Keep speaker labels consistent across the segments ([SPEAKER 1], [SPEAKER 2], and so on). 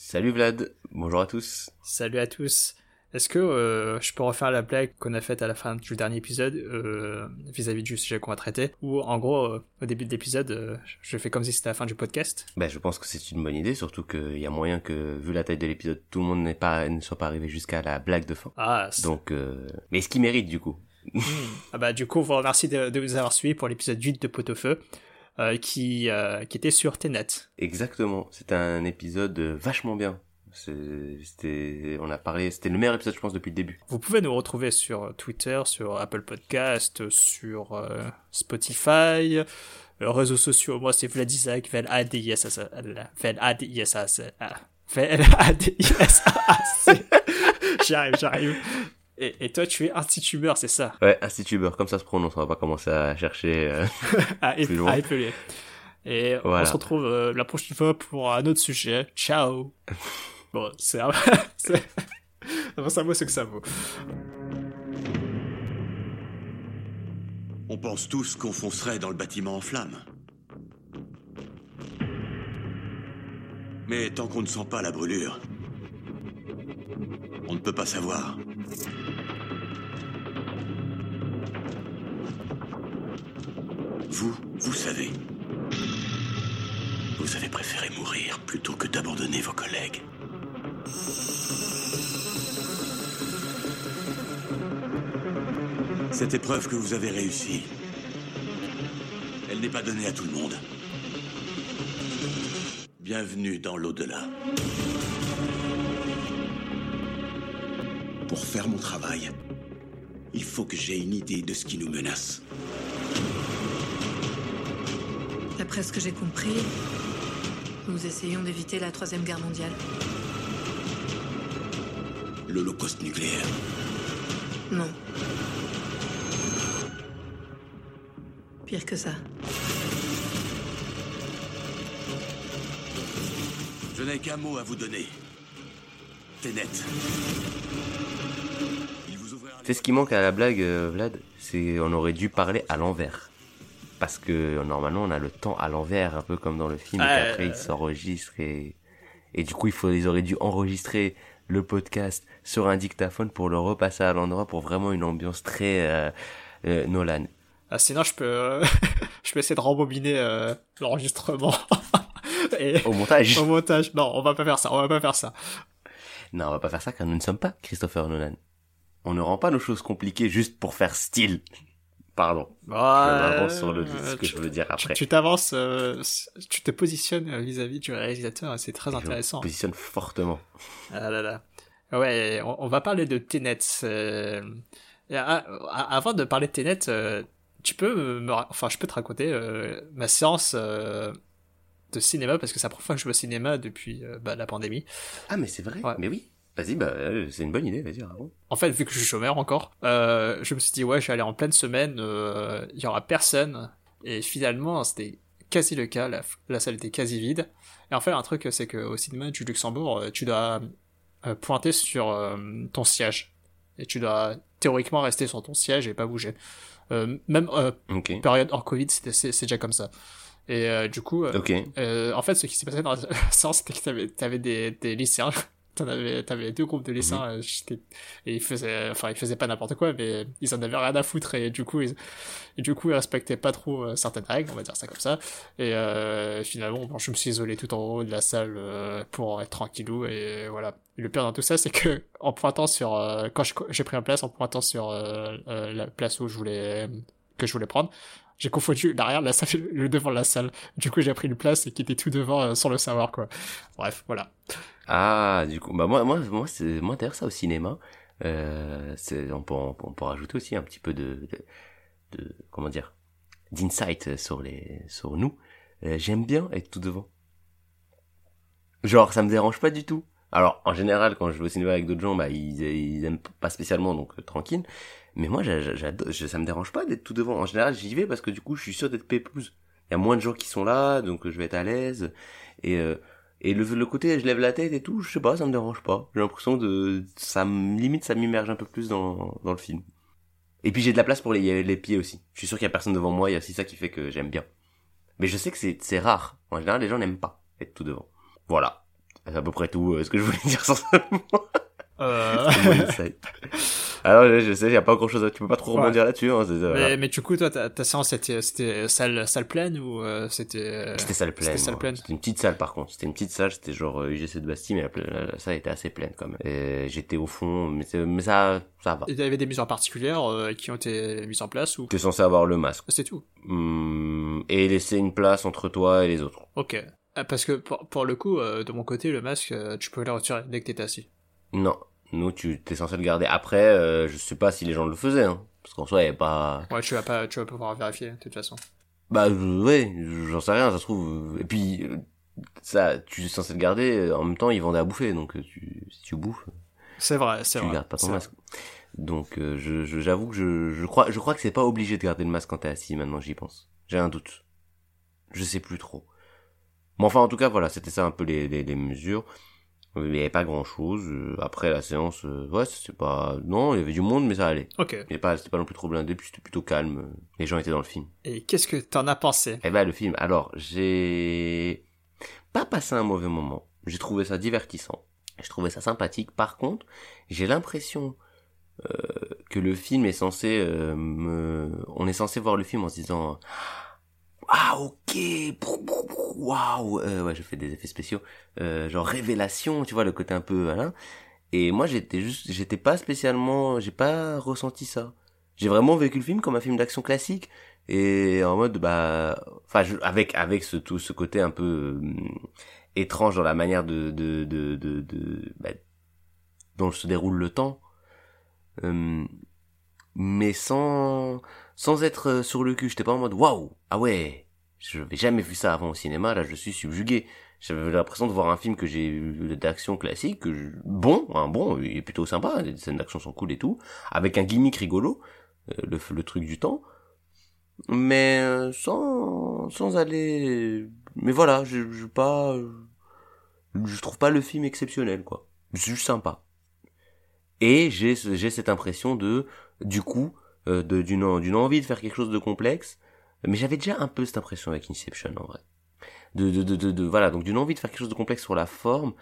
[SPEAKER 1] Salut Vlad, bonjour à tous.
[SPEAKER 2] Salut à tous. Est-ce que euh, je peux refaire la blague qu'on a faite à la fin du dernier épisode euh, vis-à-vis du sujet qu'on va traiter? Ou en gros, euh, au début de l'épisode, je fais comme si c'était la fin du podcast?
[SPEAKER 1] Ben, je pense que c'est une bonne idée, surtout qu'il y a moyen que, vu la taille de l'épisode, tout le monde n'est pas, ne soit pas arrivé jusqu'à la blague de fin.
[SPEAKER 2] Ah,
[SPEAKER 1] Donc, mais ce qui mérite du coup
[SPEAKER 2] hmm. Ah bah du coup, vous remercie de, de vous avoir suivi pour l'épisode 8 de Pot-au-Feu. Qui, qui était sur Tenet.
[SPEAKER 1] Exactement, c'était un épisode vachement bien. C'était, on a parlé, c'était le meilleur épisode, je pense, depuis le début.
[SPEAKER 2] Vous pouvez nous retrouver sur Twitter, sur Apple Podcast, sur euh, Spotify, euh, réseaux sociaux. Moi, c'est Vlad Isaac, Vel A D I S A Vel A D I S A A D I S A J'arrive, j'arrive. Et, et, toi, tu es institubeur, c'est ça?
[SPEAKER 1] Ouais, institubeur, comme ça se prononce. On va pas commencer à chercher euh,
[SPEAKER 2] à, plus loin. à épeler. Et on se retrouve euh, la prochaine fois pour un autre sujet. Ciao Bon, c'est un... ça vaut ce que ça vaut.
[SPEAKER 3] On pense tous qu'on foncerait dans le bâtiment en flammes. Mais tant qu'on ne sent pas la brûlure, on ne peut pas savoir. Vous, vous savez. Vous avez préféré mourir plutôt que d'abandonner vos collègues. Cette épreuve que vous avez réussie, elle n'est pas donnée à tout le monde. Bienvenue dans l'au-delà. Pour faire mon travail, il faut que j'ai une idée de ce qui nous menace.
[SPEAKER 4] D'après ce que j'ai compris, nous essayons d'éviter la Troisième Guerre mondiale
[SPEAKER 3] l'Holocauste nucléaire
[SPEAKER 4] Non. Pire que ça.
[SPEAKER 3] Je n'ai qu'un mot à vous donner. Ténet.
[SPEAKER 1] C'est ce qui manque à la blague, euh, Vlad? C'est on aurait dû parler à l'envers. Parce que normalement on a le temps à l'envers, un peu comme dans le film, et après il s'enregistre et... et du coup il faut, ils auraient dû enregistrer le podcast sur un dictaphone pour le repasser à l'endroit pour vraiment une ambiance très euh, euh, Nolan.
[SPEAKER 2] Ah, sinon, je peux, euh, je peux essayer de rembobiner l'enregistrement.
[SPEAKER 1] au montage.
[SPEAKER 2] Au montage. Non, on va pas faire ça. On va pas faire ça.
[SPEAKER 1] Non, on va pas faire ça car nous ne sommes pas Christopher Nolan. On ne rend pas nos choses compliquées juste pour faire style. Pardon.
[SPEAKER 2] Ouais,
[SPEAKER 1] sur le, ce que je veux dire après.
[SPEAKER 2] Tu t'avances, tu te positionnes vis-à-vis du réalisateur, c'est très intéressant. Je
[SPEAKER 1] me positionne fortement.
[SPEAKER 2] Ah là là. Ouais, on, va parler de Tenet. Euh, avant de parler de Tenet, euh, tu peux me, enfin, je peux te raconter euh, ma séance de cinéma parce que c'est la première fois que je vais au cinéma depuis bah, la pandémie.
[SPEAKER 1] Ah mais c'est vrai. Mais oui. Vas-y, bah, c'est une bonne idée, vas-y,
[SPEAKER 2] En fait, vu que je suis chômeur encore, je me suis dit, ouais, je vais aller en pleine semaine, il y aura personne. Et finalement, c'était quasi le cas, la, la, salle était quasi vide. Et en fait, un truc, c'est qu'au cinéma du Luxembourg, tu dois euh, pointer sur euh, ton siège. Et tu dois théoriquement rester sur ton siège et pas bouger. Euh, même période hors Covid, c'est déjà comme ça. Et du coup, en fait, ce qui s'est passé dans la séance, c'était que t'avais avais des, des lycéens t'avais avais deux groupes de mhm. euh, et ils faisaient enfin ils faisaient pas n'importe quoi mais ils en avaient rien à foutre et du coup ils et du coup ils respectaient pas trop euh, certaines règles on va dire ça comme ça et euh, finalement bon, je me suis isolé tout en haut de la salle euh, pour être tranquillou et voilà et le pire dans tout ça c'est que en pointant sur quand j'ai pris un place en pointant sur la place où je voulais que je voulais prendre j'ai confondu derrière la salle, le devant de la salle. Du coup, j'ai pris une place et qui était tout devant sans le savoir, quoi. Bref, voilà.
[SPEAKER 1] Ah, du coup, bah moi, moi, moi, c'est moi d'ailleurs ça au cinéma. Euh, on peut, on, peut rajouter aussi un petit peu de, de, de comment dire, d'insight sur les, sur nous. Euh, j'aime bien être tout devant. Genre, ça me dérange pas du tout. Alors, en général, quand je vais au cinéma avec d'autres gens, bah, ils, ils aiment pas spécialement, donc euh, tranquille. Mais moi, j'adore, ça me dérange pas d'être tout devant. En général, j'y vais parce que du coup, je suis sûr d'être pépouse. Il y a moins de gens qui sont là, donc je vais être à l'aise. Et euh, et le, le côté je lève la tête et tout, je sais pas, ça me dérange pas. J'ai l'impression de ça limite ça m'immerge un peu plus dans dans le film. Et puis j'ai de la place pour les les pieds aussi. Je suis sûr qu'il y a personne devant moi, il y a aussi ça qui fait que j'aime bien. Mais je sais que c'est rare. En général, les gens n'aiment pas être tout devant. Voilà. C'est à peu près tout euh, ce que je voulais dire sensiblement.
[SPEAKER 2] Euh...
[SPEAKER 1] Alors, je, sais, il y a pas grand chose. Tu peux pas trop
[SPEAKER 2] Ouais.
[SPEAKER 1] rebondir là-dessus. Hein, c'est-
[SPEAKER 2] mais, mais du coup, toi, ta, ta séance, c'était, c'était salle, salle pleine ou euh, c'était...
[SPEAKER 1] C'était salle pleine.
[SPEAKER 2] C'était salle pleine?
[SPEAKER 1] C'était une petite salle par contre. C'était une petite salle, c'était genre euh, UGC de Bastille, mais la, la- la salle était assez pleine quand même. Et J'étais au fond, mais, ça, ça va.
[SPEAKER 2] Il y avait des mesures particulières euh, qui ont été mises en place ou?
[SPEAKER 1] Tu es censé avoir le masque.
[SPEAKER 2] c'est tout
[SPEAKER 1] Hum, et laisser une place entre toi et les autres.
[SPEAKER 2] Ok. Ah, Parce que pour, pour le coup, euh, de mon côté, le masque, euh, tu peux le retirer dès que t'es assis.
[SPEAKER 1] Non. Nous, tu t'es censé le garder. Après, euh, je sais pas si les gens le faisaient, hein. Parce qu'en soi, il y avait pas...
[SPEAKER 2] Ouais, tu vas pas, tu vas pouvoir vérifier de toute façon.
[SPEAKER 1] Bah, euh, ouais, j'en sais rien, ça se trouve. Et puis, euh, ça, tu es censé le garder, euh, en même temps, ils vendaient à bouffer, donc euh, tu, si tu bouffes,
[SPEAKER 2] C'est vrai, c'est
[SPEAKER 1] tu
[SPEAKER 2] vrai.
[SPEAKER 1] gardes pas ton masque. Donc, euh, je, je- j'avoue que je, je crois, je crois que c'est pas obligé de garder le masque quand t'es assis, maintenant j'y pense. J'ai un doute. Je sais plus trop. Mais enfin, en tout cas, voilà, c'était ça un peu les, les, les mesures. Euh, Il y avait pas grand chose. Après la séance, euh, ouais, c'est pas, non, il y avait du monde, mais ça allait.
[SPEAKER 2] Ok.
[SPEAKER 1] Avait pas, c'était pas non plus trop blindé, puis c'était plutôt calme. Les gens étaient dans le film.
[SPEAKER 2] Et qu'est-ce que t'en as pensé?
[SPEAKER 1] Eh ben le film. Alors j'ai pas passé un mauvais moment. J'ai trouvé ça divertissant. Je trouvais ça sympathique. Par contre, j'ai l'impression euh, que le film est censé euh, me. On est censé voir le film en se disant. Ah ok, waouh, Euh, ouais je fais des effets spéciaux, euh, genre révélation, tu vois le côté un peu voilà. Et moi j'étais juste, j'étais pas spécialement, j'ai pas ressenti ça. J'ai vraiment vécu le film comme un film d'action classique. Et en mode bah enfin avec avec ce tout ce côté un peu euh, étrange dans la manière de de de de, de- bah, dont se déroule le temps. Euh, mais sans sans être euh, sur le cul. J'étais pas en mode waouh ah ouais je n'avais jamais vu ça avant au cinéma. Là je suis subjugué. J'avais l'impression de voir un film que j'ai d'action classique bon un bon il est plutôt sympa les scènes d'action sont cool et tout avec un gimmick rigolo euh, le le truc du temps. Mais euh, sans sans aller mais voilà je je pas je trouve pas le film exceptionnel quoi. Juste sympa. Et j'ai j'ai cette impression de du coup euh, d'une envie de faire quelque chose de complexe. Mais j'avais déjà un peu cette impression avec Inception en vrai. De de de de, voilà donc d'une envie de faire quelque chose de complexe sur la forme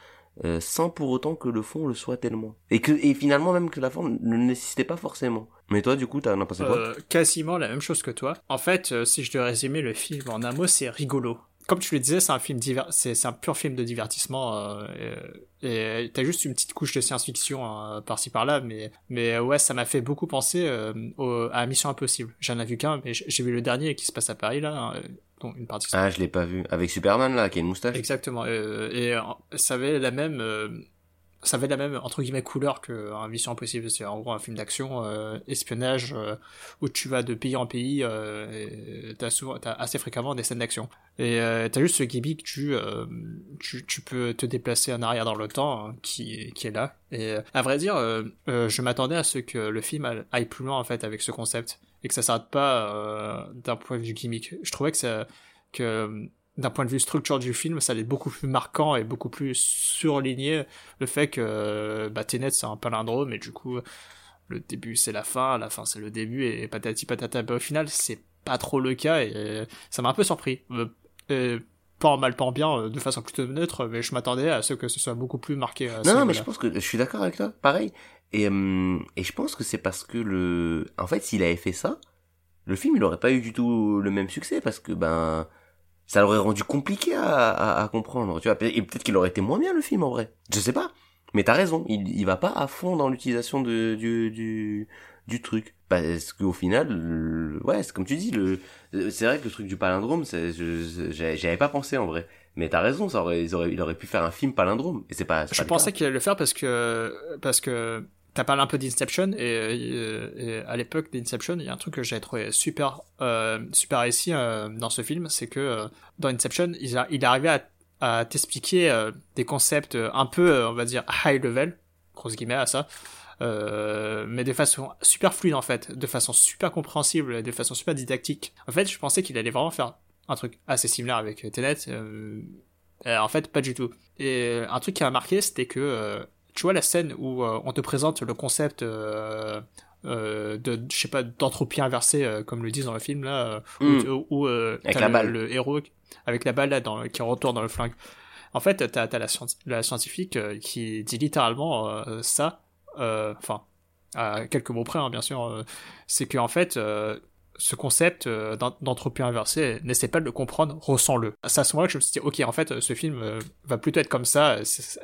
[SPEAKER 1] euh, sans pour autant que le fond le soit tellement. Et que et finalement même que la forme ne nécessitait pas forcément. Mais toi du coup t'as pensé quoi?
[SPEAKER 2] Euh, quasiment la même chose que toi. En fait, euh, si je devais résumer le film en un mot, c'est rigolo. Comme tu le disais, c'est un film diver... c'est un pur film de divertissement euh, et et t'as juste une petite couche de science-fiction euh, par-ci par-là, mais mais euh, ouais, ça m'a fait beaucoup penser euh, au- à Mission Impossible. J'en ai vu qu'un, mais j'ai vu le dernier qui se passe à Paris là, hein, dont une partie.
[SPEAKER 1] ah je l'ai pas vu avec Superman là qui a une moustache
[SPEAKER 2] Exactement. euh, et euh, ça avait la même, euh, ça avait la même entre guillemets couleur que un Mission Impossible. C'est en gros un film d'action, euh, espionnage, euh, où tu vas de pays en pays. Euh, t'as souvent, t'as assez fréquemment des scènes d'action. Et euh, t'as juste ce gimmick, tu, tu, peux te déplacer en arrière dans le temps, hein, qui, qui est là. Et à vrai dire, je m'attendais à ce que le film aille plus loin en fait avec ce concept et que ça s'arrête pas d'un point de vue gimmick. Je trouvais que ça, que d'un point de vue structure du film, ça allait être beaucoup plus marquant et beaucoup plus surligné le fait que bah, Tenet c'est un palindrome et du coup le début c'est la fin, la fin c'est le début et patati patata. Bah, au final c'est pas trop le cas et ça m'a un peu surpris. Euh, euh, pas en mal, pas en bien, euh, de façon plutôt neutre, mais je m'attendais à ce que ce soit beaucoup plus marqué. à
[SPEAKER 1] Non, non, mais je pense que je suis d'accord avec toi, pareil. Et, hum, et je pense que c'est parce que le, en fait, s'il avait fait ça, le film il aurait pas eu du tout le même succès parce que ben, ça l'aurait rendu compliqué à, à, à comprendre, tu vois. Et peut-être qu'il aurait été moins bien le film en vrai. Je sais pas. Mais t'as raison, il, il va pas à fond dans l'utilisation de du du du truc parce qu'au final, le- ouais, c'est comme tu dis, le, c'est vrai que le truc du palindrome, c'est, je- j'avais pas pensé en vrai. Mais t'as raison, ça aurait, ils auraient, il aurait pu faire un film palindrome. Et c'est pas. c'est
[SPEAKER 2] Je
[SPEAKER 1] pas
[SPEAKER 2] pensais qu'il allait le faire parce que parce que t'as parlé un peu d'Inception et, euh, et à l'époque d'Inception, il y a un truc que j'ai trouvé super euh, super réussi euh, dans ce film, c'est que euh, dans Inception, il, a, il arrivait à, à t'expliquer euh, des concepts un peu, euh, on va dire high level, grosse guillemets à ça. Euh, mais de façon super fluide en fait, de façon super compréhensible, de façon super didactique. En fait, je pensais qu'il allait vraiment faire un truc assez similaire avec Tenet. Euh, euh, en fait, pas du tout. Et un truc qui m'a marqué, c'était que, euh, tu vois, la scène où euh, on te présente le concept euh, euh, de, je sais pas, d'entropie inversée, euh, comme le disent dans le film, là,
[SPEAKER 1] Mm.
[SPEAKER 2] où, où,
[SPEAKER 1] Avec
[SPEAKER 2] t'as
[SPEAKER 1] la
[SPEAKER 2] le,
[SPEAKER 1] balle.
[SPEAKER 2] le héros avec la balle là, dans, qui retourne dans le flingue. En fait, t'as as la, la scientifique qui dit littéralement ça, enfin, à quelques mots près, hein, bien sûr, c'est qu'en fait, ce concept d'entropie inversée, n'essaie pas de le comprendre, ressens-le. C'est à ce moment-là que je me suis dit, ok, en fait, ce film va plutôt être comme ça,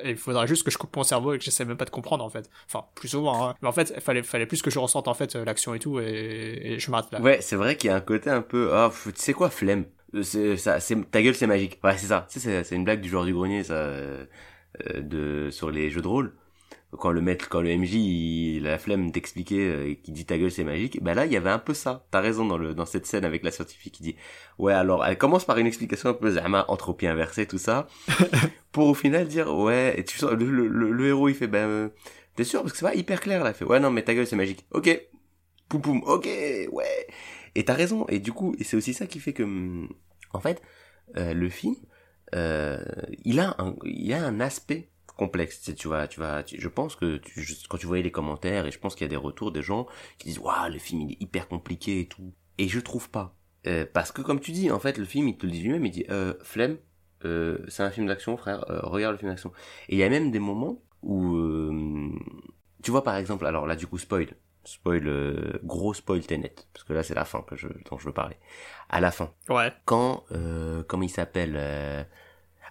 [SPEAKER 2] il faudra juste que je coupe mon cerveau et que j'essaie même pas de comprendre, en fait. Enfin, plus souvent, hein. Mais en fait, il fallait, fallait plus que je ressente, en fait, l'action et tout, et, je m'arrête là.
[SPEAKER 1] Ouais, c'est vrai qu'il y a un côté un peu, oh, tu sais quoi, flemme ça ta gueule c'est magique ouais c'est ça c'est c'est une blague du joueur du grenier ça euh, de sur les jeux de rôle quand le maître quand le MJ il, a la flemme d'expliquer euh, qui dit ta gueule c'est magique bah là il y avait un peu ça. T'as raison dans le dans cette scène avec la scientifique qui dit ouais alors elle commence par une explication un peu zama entropie inversée tout ça. Pour au final dire ouais et tu sens le, le, le, héros il fait ben euh, t'es sûr? Parce que c'est pas hyper clair là. Il fait ouais non mais ta gueule c'est magique. Ok. Poum poum. Ok ouais. Et t'as raison. Et du coup, et c'est aussi ça qui fait que, hum, en fait, euh, le film, euh, il a un, il a un aspect complexe. Tu vois, tu vas, je pense que tu, quand tu voyais les commentaires, et je pense qu'il y a des retours des gens qui disent, waouh, le film il est hyper compliqué et tout. Et je trouve pas. Euh, parce que comme tu dis, en fait, le film, il te le dit lui-même, il dit, euh, flemme, euh, c'est un film d'action, frère, euh, regarde le film d'action. Et il y a même des moments où, tu vois, par exemple, alors là, du coup, spoil, spoil euh, gros spoil Tenet parce que là c'est la fin que je dont je veux parler à la fin
[SPEAKER 2] ouais
[SPEAKER 1] quand euh, comment il s'appelle euh...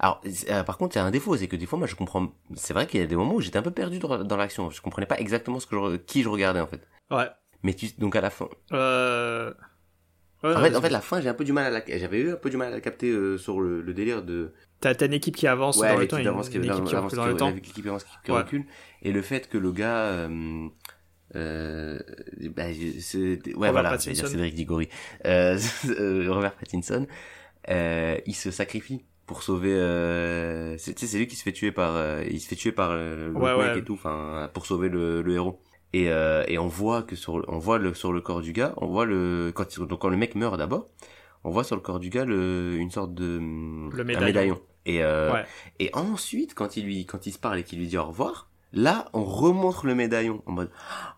[SPEAKER 1] alors euh, par contre il y a un défaut c'est que des fois moi je comprends c'est vrai qu'il y a des moments où j'étais un peu perdu dans, l'action. Je comprenais pas exactement ce que je, qui je regardais en fait.
[SPEAKER 2] Ouais.
[SPEAKER 1] Mais tu donc à la fin.
[SPEAKER 2] Euh...
[SPEAKER 1] Ouais, en, fait, en fait, la fin, j'ai un peu du mal à la, j'avais eu un peu du mal à la capter euh, sur le, le, délire de.
[SPEAKER 2] T'as, t'as une équipe qui avance dans le temps, une,
[SPEAKER 1] avance, une, équipe qui avance dans le temps, qui avance, qui recule, et le fait que le gars, euh, bah, ouais Robert voilà c'est Cédric Diggory. Euh, euh, Robert Pattinson euh, il se sacrifie pour sauver euh, c'est c'est lui qui se fait tuer par euh, il se fait tuer par le ouais, mec et tout enfin pour sauver le, le héros et et on voit que sur on voit le sur le corps du gars on voit le quand donc quand le mec meurt d'abord on voit sur le corps du gars le, une sorte de
[SPEAKER 2] le médaillon, médaillon.
[SPEAKER 1] et et ensuite quand il lui quand il se parle et qu'il lui dit au revoir Là, on remontre le médaillon en mode,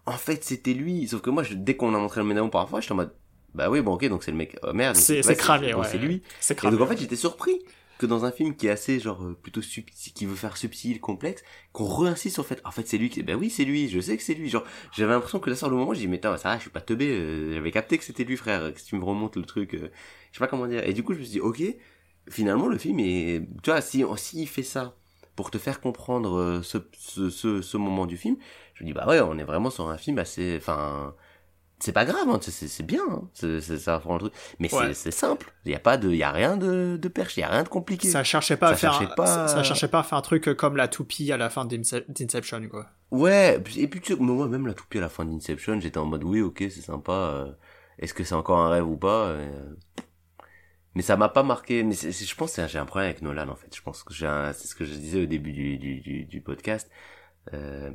[SPEAKER 1] en fait, c'était lui. Sauf que moi, dès qu'on a montré le médaillon parfois, j'étais en mode, bah oui, bon, ok, donc c'est le mec. Oh, merde.
[SPEAKER 2] C'est cramé, ouais.
[SPEAKER 1] C'est lui.
[SPEAKER 2] C'est
[SPEAKER 1] cramé. Et donc en fait, j'étais surpris que dans un film qui est assez genre euh, plutôt subtil, qui veut faire subtil, complexe, qu'on réinsiste sur le fait. En fait, c'est lui. Qui... Ben oui, c'est lui. Je sais que c'est lui. Genre, j'avais l'impression que là sur le moment, j'ai dit mais ça va, je suis pas teubé. Euh, j'avais capté que c'était lui, frère. Que tu me remontes le truc, euh, je sais pas comment dire. Et du coup, je me suis dit, ok, finalement, le film est, tu vois, si s'il fait ça pour te faire comprendre euh, ce, ce, ce, ce, moment du film, je me dis bah ouais, on est vraiment sur un film assez, enfin, c'est pas grave, hein, c'est bien, hein, ça le truc, mais c'est simple, il y a pas de, y a rien de, de perche, il y a rien de compliqué.
[SPEAKER 2] Ça cherchait pas à faire, un, pas... Ça, cherchait pas à faire un truc comme la toupie à la fin d'Inception quoi.
[SPEAKER 1] Ouais, et puis tu sais, moi même la toupie à la fin d'Inception, j'étais en mode oui ok c'est sympa, euh, est-ce que c'est encore un rêve ou pas euh, mais ça m'a pas marqué. Mais je pense que j'ai un problème avec Nolan en fait. Je pense que j'ai c'est ce que je disais au début du du, du, podcast euh,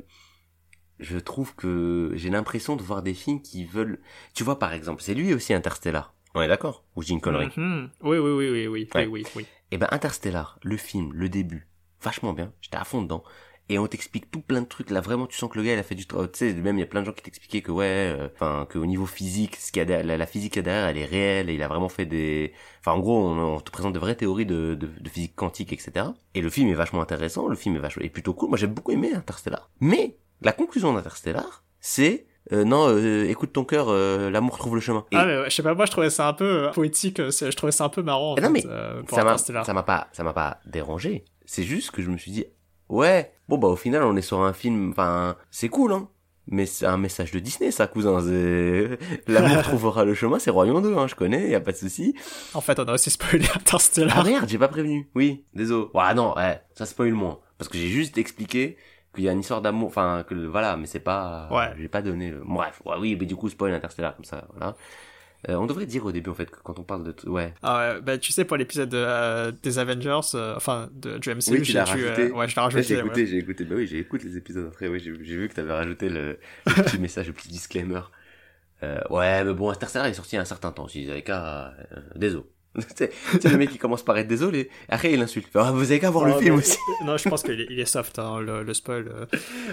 [SPEAKER 1] je trouve que j'ai l'impression de voir des films qui veulent. Tu vois, par exemple, c'est lui aussi Interstellar. On est d'accord? Ou j'ai une.
[SPEAKER 2] Mhm. Oui, oui, oui, oui, oui, oui, oui,
[SPEAKER 1] Et eh ben Interstellar, le film, le début, vachement bien. J'étais à fond dedans. Et on t'explique tout plein de trucs. Là, vraiment, tu sens que le gars, il a fait du travail. Tu sais, même, il y a plein de gens qui t'expliquaient que, ouais, euh, enfin, euh, qu'au niveau physique, ce qu'il y a derrière, la, physique qu'il y a derrière, elle est réelle. Et il a vraiment fait des... Enfin, en gros, on, te présente de vraies théories de, de, de, physique quantique, etc. Et le film est vachement intéressant. Le film est vachement... est plutôt cool. Moi, j'ai beaucoup aimé Interstellar. Mais la conclusion d'Interstellar c'est euh, non, euh, écoute ton cœur, l'amour trouve le chemin.
[SPEAKER 2] Ah mais je sais pas, moi je trouvais ça un peu poétique, je trouvais ça un peu marrant. En
[SPEAKER 1] non mais ça m'a, ça m'a pas, ça m'a pas dérangé. C'est juste que je me suis dit, Ouais. Bon bah au final on est sur un film, enfin c'est cool hein. Mais c'est un message de Disney, ça, cousin. L'amour trouvera le chemin, c'est Royaume 2, hein, je connais, y a pas de souci.
[SPEAKER 2] En fait, on a aussi spoilé Interstellar.
[SPEAKER 1] Ah merde, j'ai pas prévenu. Oui, désolé. Ouais, non, ouais, ça spoil moins. Parce que j'ai juste expliqué qu'il y a une histoire d'amour, enfin, que voilà, mais c'est pas...
[SPEAKER 2] Ouais.
[SPEAKER 1] J'ai pas donné... Bref, ouais, oui, mais du coup, spoil Interstellar, comme ça, voilà. Euh, on devrait dire au début en fait quand on parle de ouais.
[SPEAKER 2] Ah ouais, bah tu sais pour l'épisode euh, des Avengers, euh, enfin de du MCU,
[SPEAKER 1] oui, j'ai rajouté.
[SPEAKER 2] ouais, je l'ai rajouté.
[SPEAKER 1] J'ai écouté, j'ai écouté. Bah oui, j'ai écouté les épisodes après. Oui, j'ai vu que t'avais rajouté le, petit message, le petit disclaimer. ouais, mais bon, Interstellar est sorti il y a un certain temps. S'ils avaient qu'à, désolé. sais, le mec qui commence par être désolé. Après, il insulte. Ah, vous avez qu'à voir le
[SPEAKER 2] Oh,
[SPEAKER 1] film aussi.
[SPEAKER 2] Non, je pense qu'il est, il est soft, hein, le, le spoil. euh,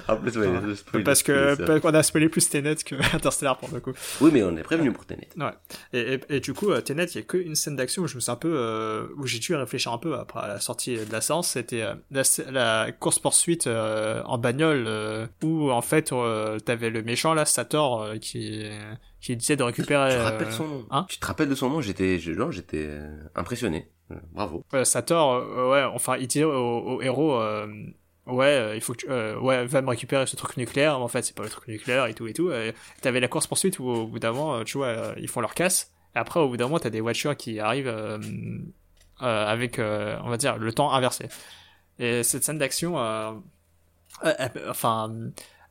[SPEAKER 1] En plus, ouais,
[SPEAKER 2] Ah,
[SPEAKER 1] le spoil,
[SPEAKER 2] parce que parce qu'on a spoilé plus Tenet que Interstellar pour le coup.
[SPEAKER 1] Oui, mais on est prévenu pour Tenet.
[SPEAKER 2] Ouais. Et, et, et du coup, euh, Tenet, il y a qu'une scène d'action où je me suis un peu, euh, où j'ai dû réfléchir un peu après la sortie de la séance. C'était euh, la, la course poursuite en bagnole euh, où en fait euh, t'avais le méchant là, Sator, euh, qui qui disait de récupérer.
[SPEAKER 1] Tu te
[SPEAKER 2] euh,
[SPEAKER 1] rappelles son nom
[SPEAKER 2] hein
[SPEAKER 1] Tu te rappelles de son nom J'étais, non, j'étais euh, impressionné. Euh, Bravo.
[SPEAKER 2] euh, Sator, euh, ouais, enfin, il disait au, au héros. euh, Ouais, euh, il faut que tu, euh, ouais, va me récupérer ce truc nucléaire. Mais en fait, c'est pas le truc nucléaire et tout et tout. T'avais la course poursuite où au bout d'un moment, euh, tu vois, euh, ils font leur casse. Et après, au bout d'un moment, t'as des voitures qui arrivent euh, euh, avec, euh, on va dire, le temps inversé. Et cette scène d'action, euh, enfin,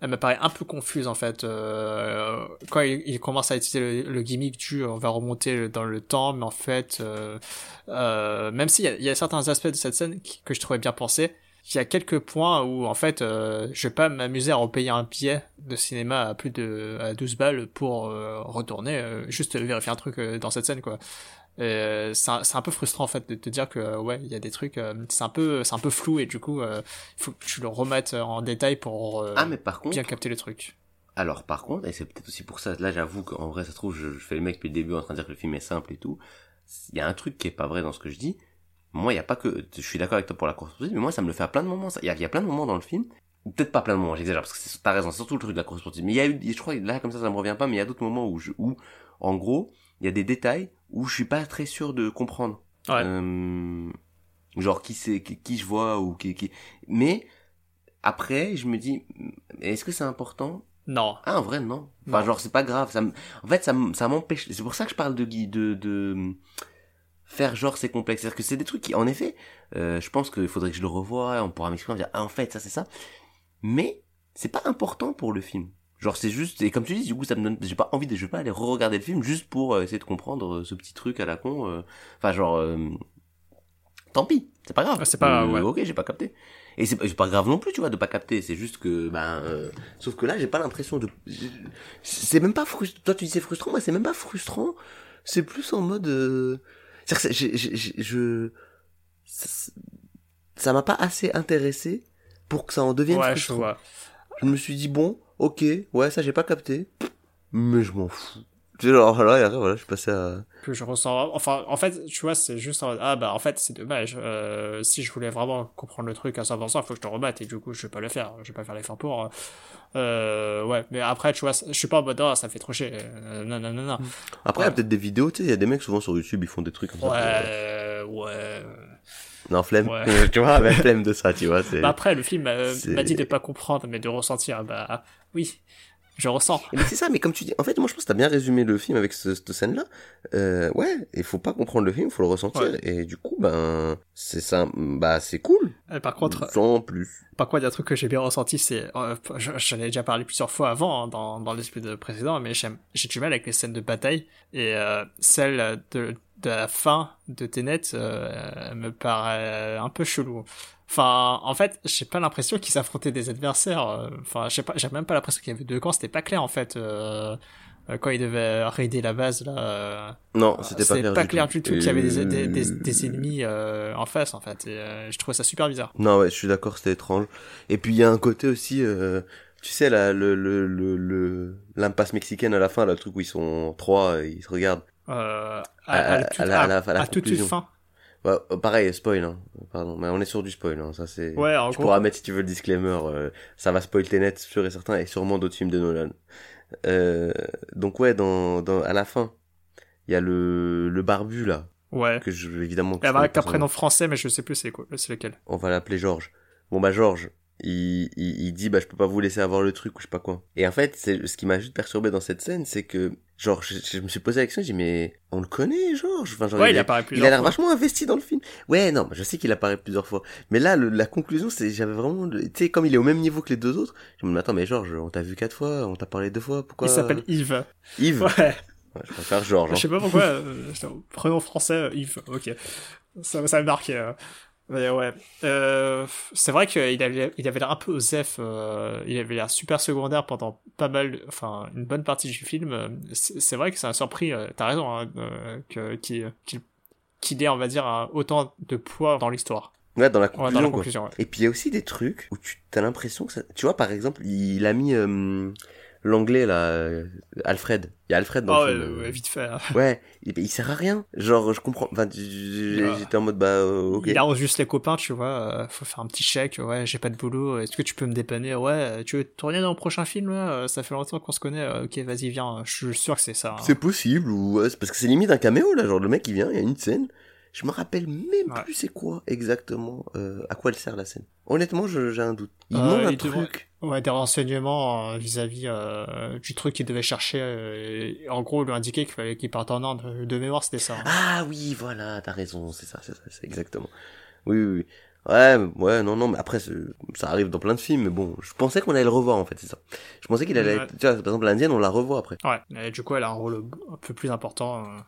[SPEAKER 2] elle me paraît un peu confuse en fait. Euh, quand il, commence à utiliser le, gimmick du on va remonter dans le temps, mais en fait, euh, euh, même s'il y, y a certains aspects de cette scène que je trouvais bien pensés, il y a quelques points où en fait euh, je vais pas m'amuser à repayer un billet de cinéma à plus de à 12 balles pour euh, retourner juste vérifier un truc dans cette scène quoi. Euh, c'est un, peu frustrant en fait de te dire que euh, ouais il y a des trucs euh, c'est un peu c'est un peu flou et du coup euh, il faut que tu le remettes en détail pour
[SPEAKER 1] Ah, mais par contre,
[SPEAKER 2] bien capter le truc.
[SPEAKER 1] Alors par contre, et c'est peut-être aussi pour ça, là j'avoue qu'en vrai ça se trouve, je, je fais le mec depuis le début en train de dire que le film est simple et tout. Il y a un truc qui est pas vrai dans ce que je dis. Moi, il y a pas que, je suis d'accord avec toi pour la course poursuite, mais moi ça me le fait à plein de moments. Il y a, y a plein de moments dans le film, peut-être pas plein de moments, j'exagère parce que c'est- t'as raison, c'est surtout le truc de la course poursuite. Mais il y a eu, je crois, là comme ça ça me revient pas, mais il y a d'autres moments où je, où, en gros, il y a des détails où je suis pas très sûr de comprendre.
[SPEAKER 2] Ouais.
[SPEAKER 1] Euh, genre qui c'est, qui, qui je vois ou qui, qui. Mais après, je me dis, est-ce que c'est important?
[SPEAKER 2] Non.
[SPEAKER 1] ah, en vrai, non. Enfin,
[SPEAKER 2] Non.
[SPEAKER 1] genre, c'est pas grave. Ça, m- en fait, ça, m'empêche. C'est pour ça que je parle de, de, de faire genre c'est complexe. C'est-à-dire que c'est des trucs qui, en effet, euh, je pense qu'il faudrait que je le revoie, on pourra m'expliquer, on va dire, ah, en fait, ça, c'est ça. Mais, c'est pas important pour le film. Genre, c'est juste, et comme tu dis, du coup, ça me donne, j'ai pas envie de, je vais pas aller re-regarder le film juste pour euh, essayer de comprendre euh, ce petit truc à la con. euh. Enfin, genre, euh, tant pis, c'est pas grave.
[SPEAKER 2] Ah, c'est pas
[SPEAKER 1] Euh,
[SPEAKER 2] ouais.
[SPEAKER 1] Ok, j'ai pas capté. Et c'est c'est pas grave non plus, tu vois, de pas capter. C'est juste que, ben, euh, sauf que là, j'ai pas l'impression de. C'est même pas frustrant. Toi, tu dis c'est frustrant, moi, c'est même pas frustrant. C'est plus en mode. euh, C'est-à-dire que c'est- j'ai- j'ai- j'ai- je. Ça ça m'a pas assez intéressé pour que ça en devienne
[SPEAKER 2] Ouais, je
[SPEAKER 1] frustrant.
[SPEAKER 2] vois.
[SPEAKER 1] Je me suis dit bon, ok, ouais, ça j'ai pas capté, mais je m'en fous. Tu sais, alors là, et après, voilà, je suis passé à.
[SPEAKER 2] que je ressens enfin en fait tu vois c'est juste en mode, ah bah en fait c'est dommage euh, si je voulais vraiment comprendre le truc à 100% il faut que je te remette et du coup je vais pas le faire je vais pas faire l'effort pour euh, ouais mais après tu vois je suis pas en mode ah ça me fait trop chier euh, non non non non
[SPEAKER 1] Après, il y a
[SPEAKER 2] Ouais.
[SPEAKER 1] peut-être des vidéos, tu sais, il y a des mecs souvent sur YouTube, ils font des trucs comme ça.
[SPEAKER 2] ouais ouais
[SPEAKER 1] Non, flemme.
[SPEAKER 2] Ouais.
[SPEAKER 1] tu vois, mais flemme de ça, tu vois.
[SPEAKER 2] bah après le film euh, m'a dit de pas comprendre mais de ressentir bah oui je ressens
[SPEAKER 1] Mais c'est ça, mais comme tu dis, en fait, moi je pense que t'as bien résumé le film avec ce- cette scène-là. Euh, ouais, il faut pas comprendre le film, faut le ressentir.
[SPEAKER 2] Ouais.
[SPEAKER 1] Et du coup, ben, c'est ça, bah c'est cool.
[SPEAKER 2] Et par contre
[SPEAKER 1] Sans plus.
[SPEAKER 2] Par contre, il y a un truc que j'ai bien ressenti, c'est, euh, je- j'en ai déjà parlé plusieurs fois avant hein, dans, dans l'épisode précédent, mais j'ai du mal avec les scènes de bataille et euh, celle de, de la fin de Tenet euh, me paraît un peu chelou. Enfin, en fait, j'ai pas l'impression qu'ils s'affrontaient des adversaires. euh, Enfin, j'ai pas, j'ai même pas l'impression qu'il y avait deux camps. C'était pas clair en fait euh, euh, quand ils devaient raider la base là.
[SPEAKER 1] Non, c'était pas clair.
[SPEAKER 2] pas clair du tout qu'il y avait des, des, des, des ennemis euh, en face en fait. Et euh, je trouvais ça super bizarre.
[SPEAKER 1] Non, ouais, je suis d'accord, c'était étrange. Et puis il y a un côté aussi, tu sais, là, le, le, le, l'impasse mexicaine à la fin, là, le truc où ils sont trois, et ils se regardent.
[SPEAKER 2] Euh, à,
[SPEAKER 1] À-
[SPEAKER 2] à, la
[SPEAKER 1] à la- à la-
[SPEAKER 2] à-
[SPEAKER 1] à la
[SPEAKER 2] à toute fin.
[SPEAKER 1] Ouais, euh, pareil, spoil, hein. Pardon, mais on est sur du spoil, hein. Ça c'est.
[SPEAKER 2] Ouais, en
[SPEAKER 1] tu pourras mettre si tu veux le disclaimer. euh, ça va spoil tes nets, sûr et certain, et sûrement d'autres films de Nolan. Euh, donc ouais, dans, dans, à la fin, il y a le, le barbu là,
[SPEAKER 2] Ouais.
[SPEAKER 1] que je évidemment.
[SPEAKER 2] va avec
[SPEAKER 1] connais
[SPEAKER 2] un prénom français, mais je sais plus c'est quoi, c'est lequel.
[SPEAKER 1] on va l'appeler Georges. Bon bah Georges, il, il, il dit bah je peux pas vous laisser avoir le truc ou je sais pas quoi. Et en fait, c'est ce qui m'a juste perturbé dans cette scène, c'est que genre je, je me suis posé la question, j'ai dit mais on le connaît Georges, enfin genre
[SPEAKER 2] Ouais, il apparaît
[SPEAKER 1] il
[SPEAKER 2] plusieurs
[SPEAKER 1] a l'air vachement investi dans le film. Ouais, non, je sais qu'il apparaît plusieurs fois. Mais là, le- la conclusion, c'est, j'avais vraiment, tu sais, comme il est au même niveau que les deux autres, je me dis, attends, mais Georges, on t'a vu quatre fois, on t'a parlé deux fois, pourquoi
[SPEAKER 2] Il s'appelle Yves.
[SPEAKER 1] Yves?
[SPEAKER 2] Ouais.
[SPEAKER 1] Ouais, je préfère Georges.
[SPEAKER 2] Je
[SPEAKER 1] hein.
[SPEAKER 2] sais pas pourquoi. euh, prénom français, euh, Yves. Ok. Ça, ça m'a marqué. euh. Mais ouais. Euh, c'est vrai qu'il avait, il avait l'air un peu aux F. euh, il avait l'air super secondaire pendant pas mal, enfin, une bonne partie du film. C'est vrai que ça m'a surpris. euh, T'as raison, hein, euh, qu'il ait, on va dire, autant de poids dans l'histoire.
[SPEAKER 1] Ouais, dans la
[SPEAKER 2] Ouais,
[SPEAKER 1] conclusion.
[SPEAKER 2] dans la
[SPEAKER 1] quoi.
[SPEAKER 2] conclusion, ouais.
[SPEAKER 1] Et puis il y a aussi des trucs où tu as l'impression que ça... Tu vois, par exemple, il a mis euh, l'anglais, là, euh, Alfred. Il y a Alfred dans
[SPEAKER 2] Oh,
[SPEAKER 1] le
[SPEAKER 2] ouais,
[SPEAKER 1] film.
[SPEAKER 2] ouais, vite fait. hein.
[SPEAKER 1] Ouais, il, il sert à rien. Genre, je comprends. Enfin,
[SPEAKER 2] Ah.
[SPEAKER 1] j'étais en mode, bah, euh, ok.
[SPEAKER 2] Il arrose juste les copains, tu vois. euh, faut faire un petit chèque. Ouais, j'ai pas de boulot. Est-ce que tu peux me dépanner? Ouais, tu veux tourner dans le prochain film là? Ça fait longtemps qu'on se connaît. Ok, vas-y, viens. Je suis sûr que c'est ça. hein.
[SPEAKER 1] C'est possible, ou ouais, parce que c'est limite un caméo, là. Genre, le mec, il vient, il y a une scène. Je me rappelle même
[SPEAKER 2] Ouais.
[SPEAKER 1] plus c'est quoi exactement, euh, à quoi elle sert la scène. Honnêtement, j'ai un doute. Il
[SPEAKER 2] Euh,
[SPEAKER 1] demande un
[SPEAKER 2] il
[SPEAKER 1] truc.
[SPEAKER 2] Ouais, des renseignements euh, vis-à-vis euh, du truc qu'il devait chercher. euh, en gros, lui indiquer qu'il fallait qu'il parte en Inde. De mémoire, c'était ça. hein.
[SPEAKER 1] Ah oui, voilà, t'as raison, c'est ça, c'est ça, c'est exactement. Oui, oui, oui. Ouais, ouais, non, non, mais après, ça arrive dans plein de films, mais bon, je pensais qu'on allait le revoir, en fait, c'est ça. Je pensais qu'il allait,
[SPEAKER 2] Ouais.
[SPEAKER 1] tu vois, par exemple, l'Indienne, on la revoit après.
[SPEAKER 2] Ouais. Et du coup, elle a un rôle un peu plus important euh,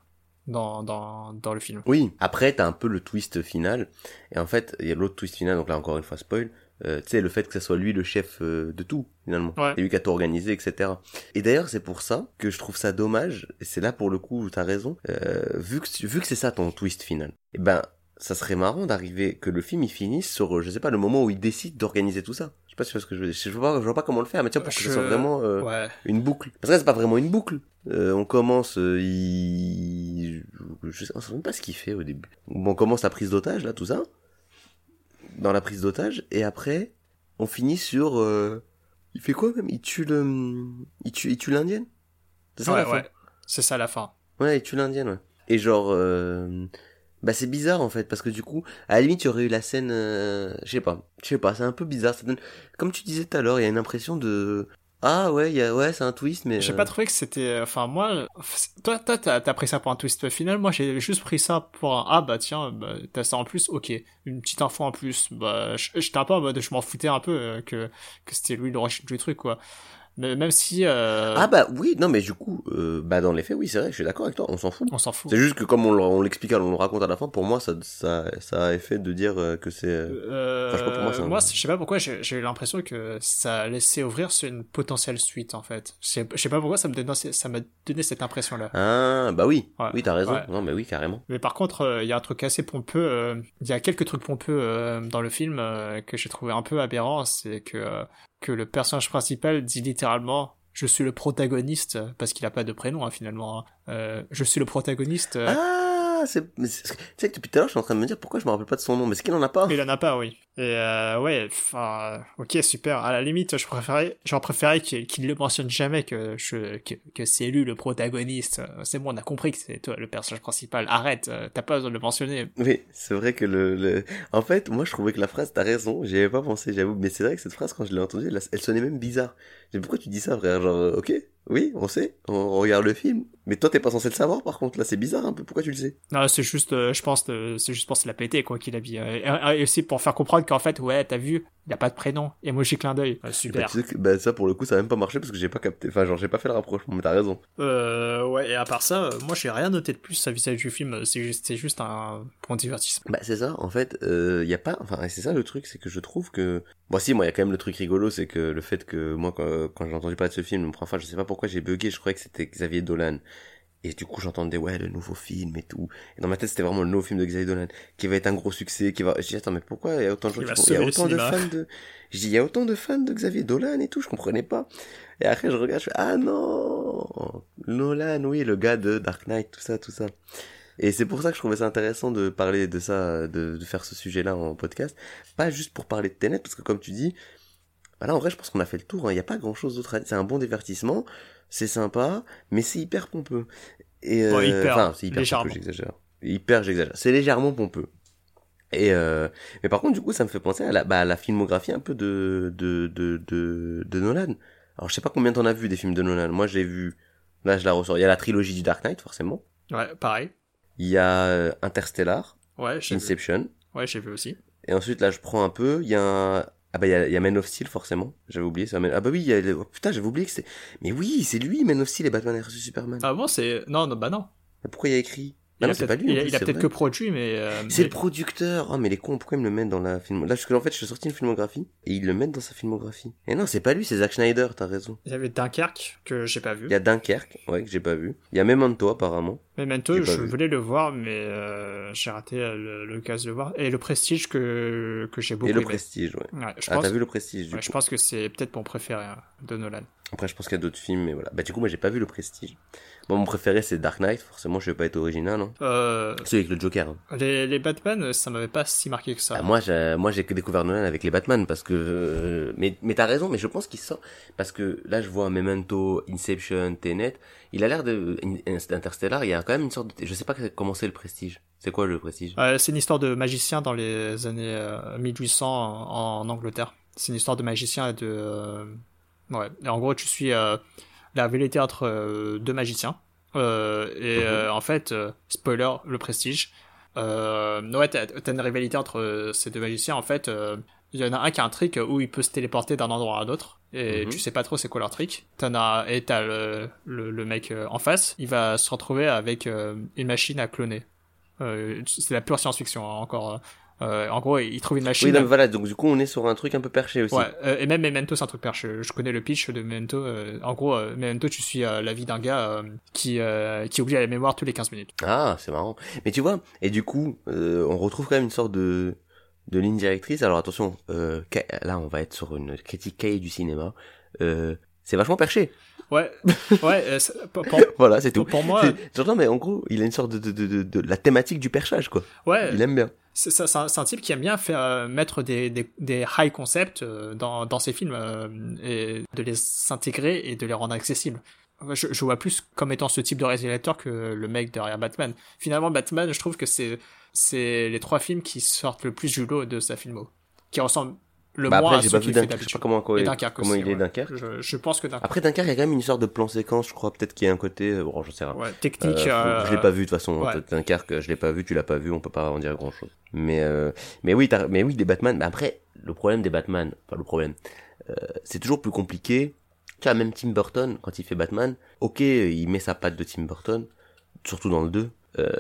[SPEAKER 2] dans, dans, dans le film.
[SPEAKER 1] Oui. Après, t'as un peu le twist final, et en fait, il y a l'autre twist final, donc là, encore une fois, spoil, euh, tu sais, le fait que ça soit lui le chef euh, de tout, finalement.
[SPEAKER 2] Ouais.
[SPEAKER 1] C'est lui qui a tout organisé, etc. Et d'ailleurs, c'est pour ça que je trouve ça dommage, et c'est là pour le coup où t'as raison, euh, vu que, vu que c'est ça ton twist final, eh ben, ça serait marrant d'arriver, que le film il finisse sur, euh, je sais pas, le moment où il décide d'organiser tout ça. Je sais pas si tu vois ce que je veux dire. Je vois pas, je vois pas comment le faire, mais tiens, pour que ça soit vraiment euh,
[SPEAKER 2] Ouais.
[SPEAKER 1] une boucle. Parce que là, c'est pas vraiment une boucle. Euh, on commence, euh, il... Je sais, on sait même pas ce qu'il fait au début. Bon, on commence la prise d'otage, là, tout ça. Dans la prise d'otage, et après, on finit sur... euh, Il fait quoi, même? Il tue le... Il tue, il tue l'indienne C'est ça,
[SPEAKER 2] Ouais,
[SPEAKER 1] la fin?
[SPEAKER 2] ouais. C'est ça la fin.
[SPEAKER 1] Ouais, il tue l'indienne, ouais. Et genre, euh, bah c'est bizarre en fait, parce que du coup, à la limite, il y aurait eu la scène, euh, je sais pas, je sais pas, c'est un peu bizarre. Ça donne, comme tu disais tout à l'heure, il y a une impression de, ah ouais, y a, ouais, c'est un twist, mais.
[SPEAKER 2] J'ai
[SPEAKER 1] euh,
[SPEAKER 2] pas trouvé que c'était. Enfin, moi. Toi, toi, t'as t'as pris ça pour un twist final. Moi, j'ai juste pris ça pour un. Ah, bah tiens, bah, t'as ça en plus. Ok. Une petite info en plus. Bah, je- j'étais un peu en mode. Je m'en foutais un peu euh, que, que c'était lui l'origine du truc, quoi. Mais même si. Euh,
[SPEAKER 1] Ah bah oui, non mais du coup, euh, bah dans les faits, oui, c'est vrai, je suis d'accord avec toi, on s'en fout.
[SPEAKER 2] on s'en fout.
[SPEAKER 1] C'est juste que comme on, le- on l'explique, on le raconte à la fin, pour moi, ça, ça, ça a effet de dire euh, que c'est. euh,
[SPEAKER 2] Euh,
[SPEAKER 1] Enfin, je sais pas, pour moi, c'est un-
[SPEAKER 2] moi, je sais pas pourquoi j'ai eu l'impression que ça laissait ouvrir sur une potentielle suite en fait. Je sais je sais pas pourquoi ça me donnait ça m'a donné cette impression là.
[SPEAKER 1] Ah bah oui,
[SPEAKER 2] Ouais.
[SPEAKER 1] oui, t'as raison.
[SPEAKER 2] Ouais.
[SPEAKER 1] Non mais oui, carrément.
[SPEAKER 2] Mais par contre, euh, il y a un truc assez pompeux. euh, Il y a quelques trucs pompeux euh, dans le film que j'ai trouvé un peu aberrant. C'est que que le personnage principal dit littéralement "Je suis le protagoniste" parce qu'il a pas de prénom hein, finalement. hein. Euh, je suis le protagoniste. euh,
[SPEAKER 1] Ah, c'est, tu sais que depuis tout à l'heure, je suis en train de me dire pourquoi je me rappelle pas de son nom, mais est-ce qu'il en a pas
[SPEAKER 2] Il en a pas, oui. Et euh, ouais, enfin, euh, ok, super. À la limite, je préférais, j'aurais préféré qu'il qu'il le mentionne jamais que je, que, que c'est lui le protagoniste. C'est bon, on a compris que c'est toi le personnage principal. Arrête, euh, t'as pas besoin de le mentionner.
[SPEAKER 1] Oui, c'est vrai que le, le... En fait, moi, je trouvais que la phrase, t'as raison, j'y avais pas pensé, j'avoue, mais c'est vrai que cette phrase, quand je l'ai entendue, elle, elle sonnait même bizarre. J'ai pourquoi tu dis ça, frère? Genre, ok, oui, on sait, on regarde le film, mais toi, t'es pas censé le savoir, par contre, là, c'est bizarre un peu, pourquoi tu le sais?
[SPEAKER 2] Non, c'est juste, euh, je pense, euh, c'est juste pour se la péter, quoi, qu'il a dit. Euh, et, et aussi pour faire comprendre qu'en fait, ouais, t'as vu, il a pas de prénom. Emoji clin d'œil. Euh,
[SPEAKER 1] bah,
[SPEAKER 2] super.
[SPEAKER 1] tu sais que, bah, ça, pour le coup, ça a même pas marché parce que j'ai pas capté, enfin, genre, j'ai pas fait le rapprochement, mais t'as raison.
[SPEAKER 2] Euh, ouais, et à part ça, euh, moi, j'ai rien noté de plus vis-à-vis du film. C'est juste, c'est juste un point de divertissement.
[SPEAKER 1] Bah, c'est ça, en fait, euh, y a pas, enfin, c'est ça le truc, c'est que je trouve que, bon, si, moi, y a quand même le truc rigolo, c'est que le fait que, moi, quand, quand j'ai entendu parler de ce film, fois, je sais pas pourquoi j'ai bugué, je croyais que c'était Xavier Dolan. Et du coup, j'entendais, ouais, le nouveau film et tout. Et dans ma tête, c'était vraiment le nouveau film de Xavier Dolan, qui va être un gros succès, qui va, je dis, attends, mais pourquoi il y a autant de gens
[SPEAKER 2] Il
[SPEAKER 1] qui font- il y a autant de fans de, je dis, il y a autant de fans de Xavier Dolan et tout, je comprenais pas. Et après, je regarde, je fais, ah non! Nolan, oui, le gars de Dark Knight, tout ça, tout ça. Et c'est pour ça que je trouvais ça intéressant de parler de ça, de, de faire ce sujet-là en podcast. Pas juste pour parler de Tenet, parce que comme tu dis, bah là en vrai je pense qu'on a fait le tour, hein. il n'y a pas grand-chose d'autre à. C'est un bon divertissement, c'est sympa, mais c'est hyper pompeux. Et euh,
[SPEAKER 2] Bon, hyper,
[SPEAKER 1] enfin, c'est hyper
[SPEAKER 2] légèrement.
[SPEAKER 1] pompeux, j'exagère. Hyper, j'exagère. C'est légèrement pompeux. Et euh, mais par contre du coup ça me fait penser à la, bah, à la filmographie un peu de de de de, de Nolan. Alors je sais pas combien t'en as vu des films de Nolan. Moi j'ai vu, là je la ressors. Il y a la trilogie du Dark Knight forcément.
[SPEAKER 2] Ouais, pareil.
[SPEAKER 1] Il y a euh, Interstellar,
[SPEAKER 2] Ouais, j'ai vu.
[SPEAKER 1] Inception.
[SPEAKER 2] Ouais, j'ai vu aussi.
[SPEAKER 1] Et ensuite, là, je prends un peu. Il y a un... Ah bah, il y a, il y a Man of Steel, forcément. J'avais oublié ça. Ah bah oui, y a... oh, putain, j'avais oublié que c'était... Mais oui, c'est lui, Man of Steel et Batman vs Superman.
[SPEAKER 2] Ah bon, c'est... Non, non, bah non.
[SPEAKER 1] Mais pourquoi il y a écrit Non,
[SPEAKER 2] a
[SPEAKER 1] c'est pas lui,
[SPEAKER 2] il a- peut-être que produit, mais. euh,
[SPEAKER 1] C'est
[SPEAKER 2] mais-
[SPEAKER 1] le producteur. Oh, mais les cons, pourquoi ils me le mettent dans la film Là, parce que en fait, je suis sorti une filmographie et ils le mettent dans sa filmographie. Et non, c'est pas lui, c'est Zack Schneider, t'as raison.
[SPEAKER 2] Il y avait Dunkerque, que j'ai pas vu.
[SPEAKER 1] Il y a Dunkerque, ouais, que j'ai pas vu. Il y a Memento, apparemment.
[SPEAKER 2] Memento, je
[SPEAKER 1] vu.
[SPEAKER 2] voulais le voir, mais euh, j'ai raté l'occasion de le voir. Et le Prestige que, que j'ai beaucoup
[SPEAKER 1] et le
[SPEAKER 2] aimé.
[SPEAKER 1] Prestige, ouais.
[SPEAKER 2] Ouais, je,
[SPEAKER 1] Ah,
[SPEAKER 2] pense,
[SPEAKER 1] t'as vu le Prestige, du
[SPEAKER 2] ouais,
[SPEAKER 1] coup.
[SPEAKER 2] je pense que c'est peut-être mon préféré hein, de Nolan.
[SPEAKER 1] Après, je pense qu'il y a d'autres films, mais voilà. Bah, du coup, moi, j'ai pas vu le Prestige. Bon, mon préféré, c'est Dark Knight. Forcément, je vais pas être original, hein.
[SPEAKER 2] Euh,
[SPEAKER 1] Celui avec le Joker. hein.
[SPEAKER 2] les, les Batman, ça m'avait pas si marqué que ça.
[SPEAKER 1] Ah, moi, j'ai, moi, j'ai que découvert Nolan avec les Batman parce que, euh, mais, mais t'as raison, mais je pense qu'il sort parce que là, je vois Memento, Inception, Tenet. Il a l'air de, In- Interstellar, il y a quand même une sorte de, je sais pas comment c'est le Prestige. C'est quoi le Prestige?
[SPEAKER 2] Euh, c'est une histoire de magicien dans les années euh, 1800 en, en Angleterre. C'est une histoire de magicien et de... euh, ouais, et en gros, tu suis euh, la rivalité entre euh, deux magiciens. Euh, et
[SPEAKER 1] Mhm.
[SPEAKER 2] euh, en fait, spoiler, le prestige. Ouais, t'as une rivalité entre ces deux magiciens. En fait, il y en a un qui a un trick où il peut se téléporter d'un endroit à un autre. Et
[SPEAKER 1] Mhm.
[SPEAKER 2] tu sais pas trop c'est quoi leur trick. T'en as, et t'as le, le, le mec en face. Il va se retrouver avec une machine à cloner. Euh, c'est la pure science-fiction hein, encore. Euh. En gros, il trouve une machine.
[SPEAKER 1] Oui, donc voilà, donc du coup, on est sur un truc un peu perché aussi.
[SPEAKER 2] Ouais, euh, et même Memento, c'est un truc perche. Je, connais le pitch de Memento. euh, en gros, Memento, tu suis la vie d'un gars qui, qui oublie la mémoire tous les 15 minutes.
[SPEAKER 1] Ah, c'est marrant. Mais tu vois, et du coup, on retrouve quand même une sorte de, de ligne directrice. Alors attention, là, on va être sur une critique cahier du cinéma. C'est vachement perché.
[SPEAKER 2] Ouais, ouais, euh, pour, pour-
[SPEAKER 1] Voilà, c'est tout.
[SPEAKER 2] pour moi,
[SPEAKER 1] C'est- J'entends, mais en gros, il a une sorte de, de, de, de, de- la thématique du perchage, quoi.
[SPEAKER 2] ouais,
[SPEAKER 1] Il aime bien.
[SPEAKER 2] c'est un, un type qui aime bien faire euh, mettre des, des, des high concepts euh, dans, dans ses films euh, et de les s'intégrer et de les rendre accessibles. Je, je vois plus comme étant ce type de réalisateur que le mec derrière Batman. Finalement, Batman, je trouve que c'est c'est les trois films qui sortent le plus du lot de sa filmo, qui ressemblent le
[SPEAKER 1] Bah après, j'ai pas vu Dunkerque. Je sais pas comment, quoi,
[SPEAKER 2] Et Dunkerque
[SPEAKER 1] comment
[SPEAKER 2] aussi,
[SPEAKER 1] il est
[SPEAKER 2] ouais.
[SPEAKER 1] Dunkerque.
[SPEAKER 2] Je, je pense que Dunkerque.
[SPEAKER 1] Après, Dunkerque, il y a quand même une sorte de plan séquence, je crois. Peut-être qu'il y a un côté, euh, bon, j'en sais rien.
[SPEAKER 2] ouais, technique.
[SPEAKER 1] Euh,
[SPEAKER 2] euh,
[SPEAKER 1] Je l'ai pas vu de toute façon.
[SPEAKER 2] ouais.
[SPEAKER 1] Dunkerque, je l'ai pas vu, tu l'as pas vu, on peut pas en dire grand chose. Mais euh, mais oui, mais oui, des Batman. Mais après, le problème des Batman, enfin le problème, euh, c'est toujours plus compliqué. Tu vois, même Tim Burton, quand il fait Batman, ok, il met sa patte de Tim Burton, surtout dans le 2, euh,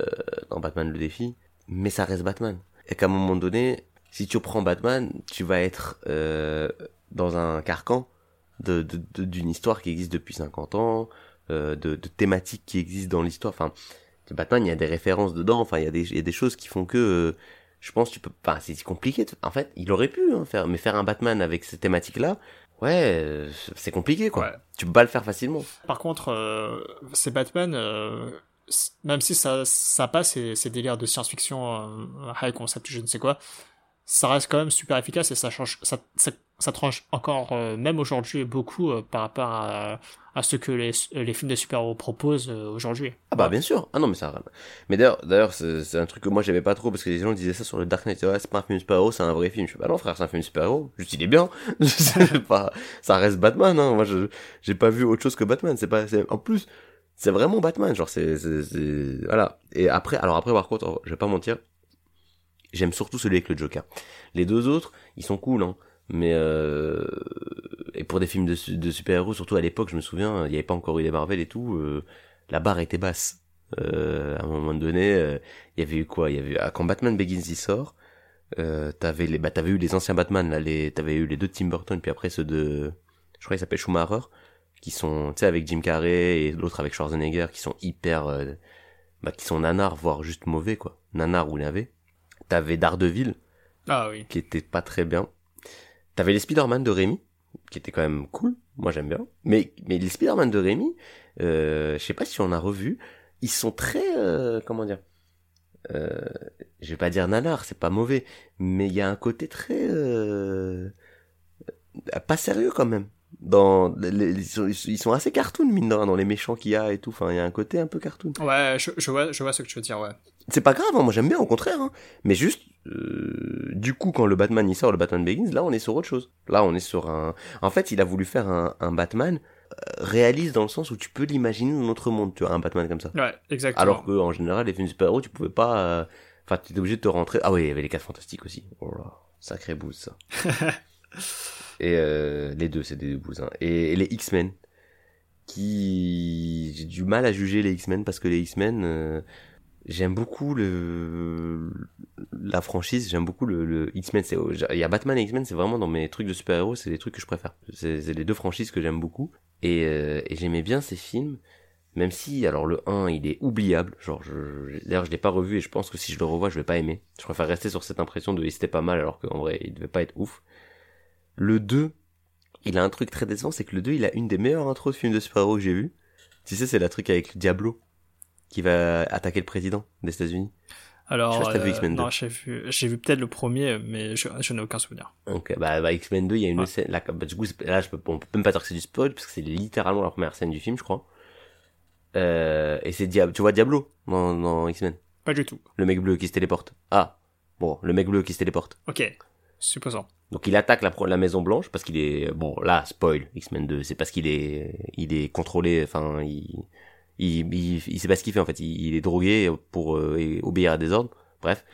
[SPEAKER 1] dans Batman le défi, mais ça reste Batman. Et qu'à un moment donné, si tu prends Batman, tu vas être euh, dans un carcan de de- de- d'une histoire qui existe depuis 50 ans, euh, de, de thématiques qui existent dans l'histoire. Enfin, Batman, il y a des références dedans. Enfin, il y a des, il y a des choses qui font que, euh, je pense, tu peux. Enfin, c'est compliqué. En fait, il aurait pu hein, faire, mais faire un Batman avec ces thématiques-là, ouais, c'est compliqué, quoi.
[SPEAKER 2] Ouais.
[SPEAKER 1] Tu peux pas le faire facilement.
[SPEAKER 2] Par contre, euh, ces Batman, euh, même si ça, ça passe ces, ces délires de science-fiction, euh, high concept, je ne sais quoi, ça reste quand même super efficace et ça change, ça, ça, ça tranche encore, euh, même aujourd'hui, beaucoup euh, par rapport à, à ce que les, les films de super-héros proposent euh, aujourd'hui.
[SPEAKER 1] Ah bah bien sûr. Ah non mais ça. Mais d'ailleurs, d'ailleurs c'est un truc que moi j'aimais pas trop parce que les gens disaient ça sur le Dark Knight. C'est pas un film super-héros, c'est un vrai film. Je fais bah non frère, c'est un film super-héros. Juste il est bien. Pas, ça reste Batman. Hein. Moi j'ai pas vu autre chose que Batman. C'est pas. En plus, c'est vraiment Batman. Genre c'est- voilà. Et après, alors après par contre, je vais pas mentir. J'aime surtout celui avec le Joker. Les deux autres, ils sont cool, hein. Mais euh... et pour des films de, de super-héros, surtout à l'époque, je me souviens, il y avait pas encore eu les Marvel et tout. euh, la barre était basse. Euh, à un moment donné, euh, il y avait eu quoi? Il y avait eu, ah, quand Batman Begins y sort, euh, t'avais les, bah, t'avais eu les anciens Batman là, les, t'avais eu les deux de Tim Burton, puis après ceux de, je crois qu'il s'appelle Schumacher, qui sont, tu sais, avec Jim Carrey et l'autre avec Schwarzenegger, qui sont hyper, euh, bah, qui sont nanars, voire juste mauvais quoi, nanars ou navet. T'avais Daredevil,
[SPEAKER 2] Ah oui.
[SPEAKER 1] qui était pas très bien. T'avais les Spider-Man de Rémi, qui étaient quand même cool. Moi, j'aime bien. Mais, mais les Spider-Man de Rémi, euh, je sais pas si on a revu. Ils sont très, euh, comment dire, euh, je vais pas dire nanar, c'est pas mauvais, mais il y a un côté très, euh, pas sérieux quand même. Dans, les- ils, sont, ils sont assez cartoon, mine de rien, dans les méchants qu'il y a et tout. Enfin, il y a un côté un peu cartoon.
[SPEAKER 2] Ouais, je, je vois, je vois ce que tu veux dire, ouais.
[SPEAKER 1] C'est pas grave, hein, moi j'aime bien, au contraire. Hein. Mais juste, euh, du coup, quand le Batman il sort, le Batman Begins, là on est sur autre chose. Là on est sur un... En fait, il a voulu faire un, un Batman euh, réaliste dans le sens où tu peux l'imaginer dans notre monde, tu vois, un Batman comme ça.
[SPEAKER 2] Ouais, exactement.
[SPEAKER 1] Alors que en général, les films de super-héros, tu pouvais pas... euh, Enfin, tu étais obligé de te rentrer... Ah oui, il y avait les 4 fantastiques aussi. Oh là, sacré bouse ça. et euh, les deux, c'est des bouses. Hein. Et, et les X-Men, qui... J'ai du mal à juger les X-Men parce que les X-Men... j'aime beaucoup le la franchise, j'aime beaucoup le, le X-Men. Il y a Batman et X-Men, c'est vraiment dans mes trucs de super-héros, c'est les trucs que je préfère. C'est les deux franchises que j'aime beaucoup et, euh, et j'aimais bien ces films. Même si, alors le 1, il est oubliable. Genre, je, d'ailleurs, je l'ai pas revu et je pense que si je le revois, je vais pas aimer. Je préfère rester sur cette impression de c'était pas mal alors qu'en vrai, il devait pas être ouf. Le 2, il a un truc très décevant, c'est que le 2, il a une des meilleures intros de films de super-héros que j'ai vu. Tu sais, c'est la truc avec Diablo qui va attaquer le président des États-Unis?
[SPEAKER 2] Alors,
[SPEAKER 1] Je sais pas si t'as vu
[SPEAKER 2] euh, non,
[SPEAKER 1] 2.
[SPEAKER 2] j'ai vu, j'ai vu peut-être le premier, mais je, je n'ai aucun souvenir.
[SPEAKER 1] Donc, bah, bah, X-Men 2, il y a une
[SPEAKER 2] Ouais.
[SPEAKER 1] scène, là, bah, du coup, là, je peux, on peut même pas dire que c'est du spoil, parce que c'est littéralement la première scène du film, je crois. Euh, et c'est Diablo, tu vois Diablo dans, dans X-Men?
[SPEAKER 2] Pas du tout.
[SPEAKER 1] Le mec bleu qui se téléporte. Ah. Bon, le mec bleu qui se téléporte.
[SPEAKER 2] Ok, supposons.
[SPEAKER 1] Donc il attaque la Maison Blanche parce qu'il est bon là spoil X-Men 2 c'est parce qu'il est il est contrôlé enfin il il il, il sait pas ce qu'il fait en fait. Il, il est drogué pour euh, et obéir à des ordres. Bref.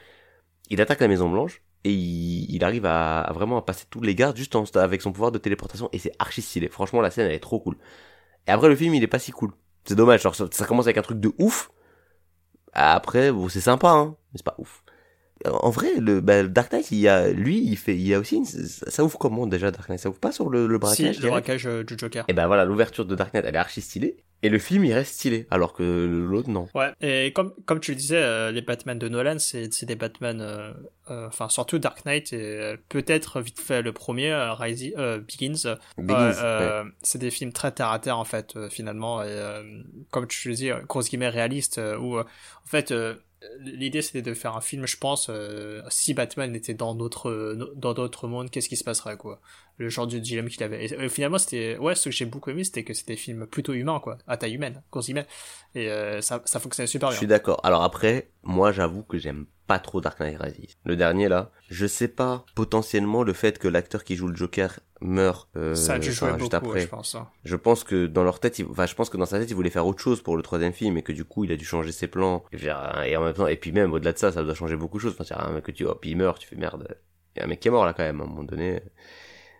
[SPEAKER 1] Il attaque la Maison Blanche et il, il arrive à, à vraiment à passer tous les gardes juste en, avec son pouvoir de téléportation et c'est archi stylé. Franchement la scène elle est trop cool. Et après le film il est pas si cool. C'est dommage genre ça, ça commence avec un truc de ouf. Après bon c'est sympa hein mais c'est pas ouf. En vrai, le, bah, le Dark Knight, il y a, lui, il fait, il y a aussi une, ça, ouvre comment déjà Dark Knight? Ça ouvre pas sur le, le braquage
[SPEAKER 2] si, le braquage euh, du Joker.
[SPEAKER 1] Et ben voilà, l'ouverture de Dark Knight, elle est archi stylée. Et le film, il reste stylé, alors que l'autre, non.
[SPEAKER 2] Ouais, et comme, comme tu le disais, euh, les Batman de Nolan, c'est c'est des Batman, euh, euh, enfin surtout Dark Knight et euh, peut-être vite fait le premier, euh, Rising, euh, Begins. euh,
[SPEAKER 1] Begins,
[SPEAKER 2] ouais, euh, C'est des films très terre à terre en fait, euh, finalement, et euh, comme tu le dis, euh, grosse guillemets réaliste, euh, où euh, en fait euh, l'idée c'était de faire un film, je pense, euh, si Batman était dans d'autres euh, dans d'autres mondes, qu'est-ce qui se passerait quoi? Le genre de dilemme qu'il avait. Et, euh, finalement, c'était ouais, ce que j'ai beaucoup aimé, c'était que c'était des films plutôt humains quoi, à taille humaine, grosse guillemets, et euh, ça ça fonctionnait super
[SPEAKER 1] Je
[SPEAKER 2] bien.
[SPEAKER 1] suis d'accord. Alors après, moi, j'avoue que j'aime pas trop Dark Knight Rises. Le dernier, là, je sais pas, potentiellement, le fait que l'acteur qui joue le Joker meurt, euh,
[SPEAKER 2] ça a dû jouer
[SPEAKER 1] enfin,
[SPEAKER 2] beaucoup,
[SPEAKER 1] juste après.
[SPEAKER 2] je pense. hein.
[SPEAKER 1] Je pense que dans leur tête, il- enfin, je pense que dans sa tête, il voulait faire autre chose pour le troisième film et que du coup, il a dû changer ses plans. Et, en même temps, et puis même au-delà de ça, ça doit changer beaucoup de choses. Enfin, un mec que tu, hop, il meurt, tu fais merde. Il y a un mec qui est mort là quand même à un moment donné.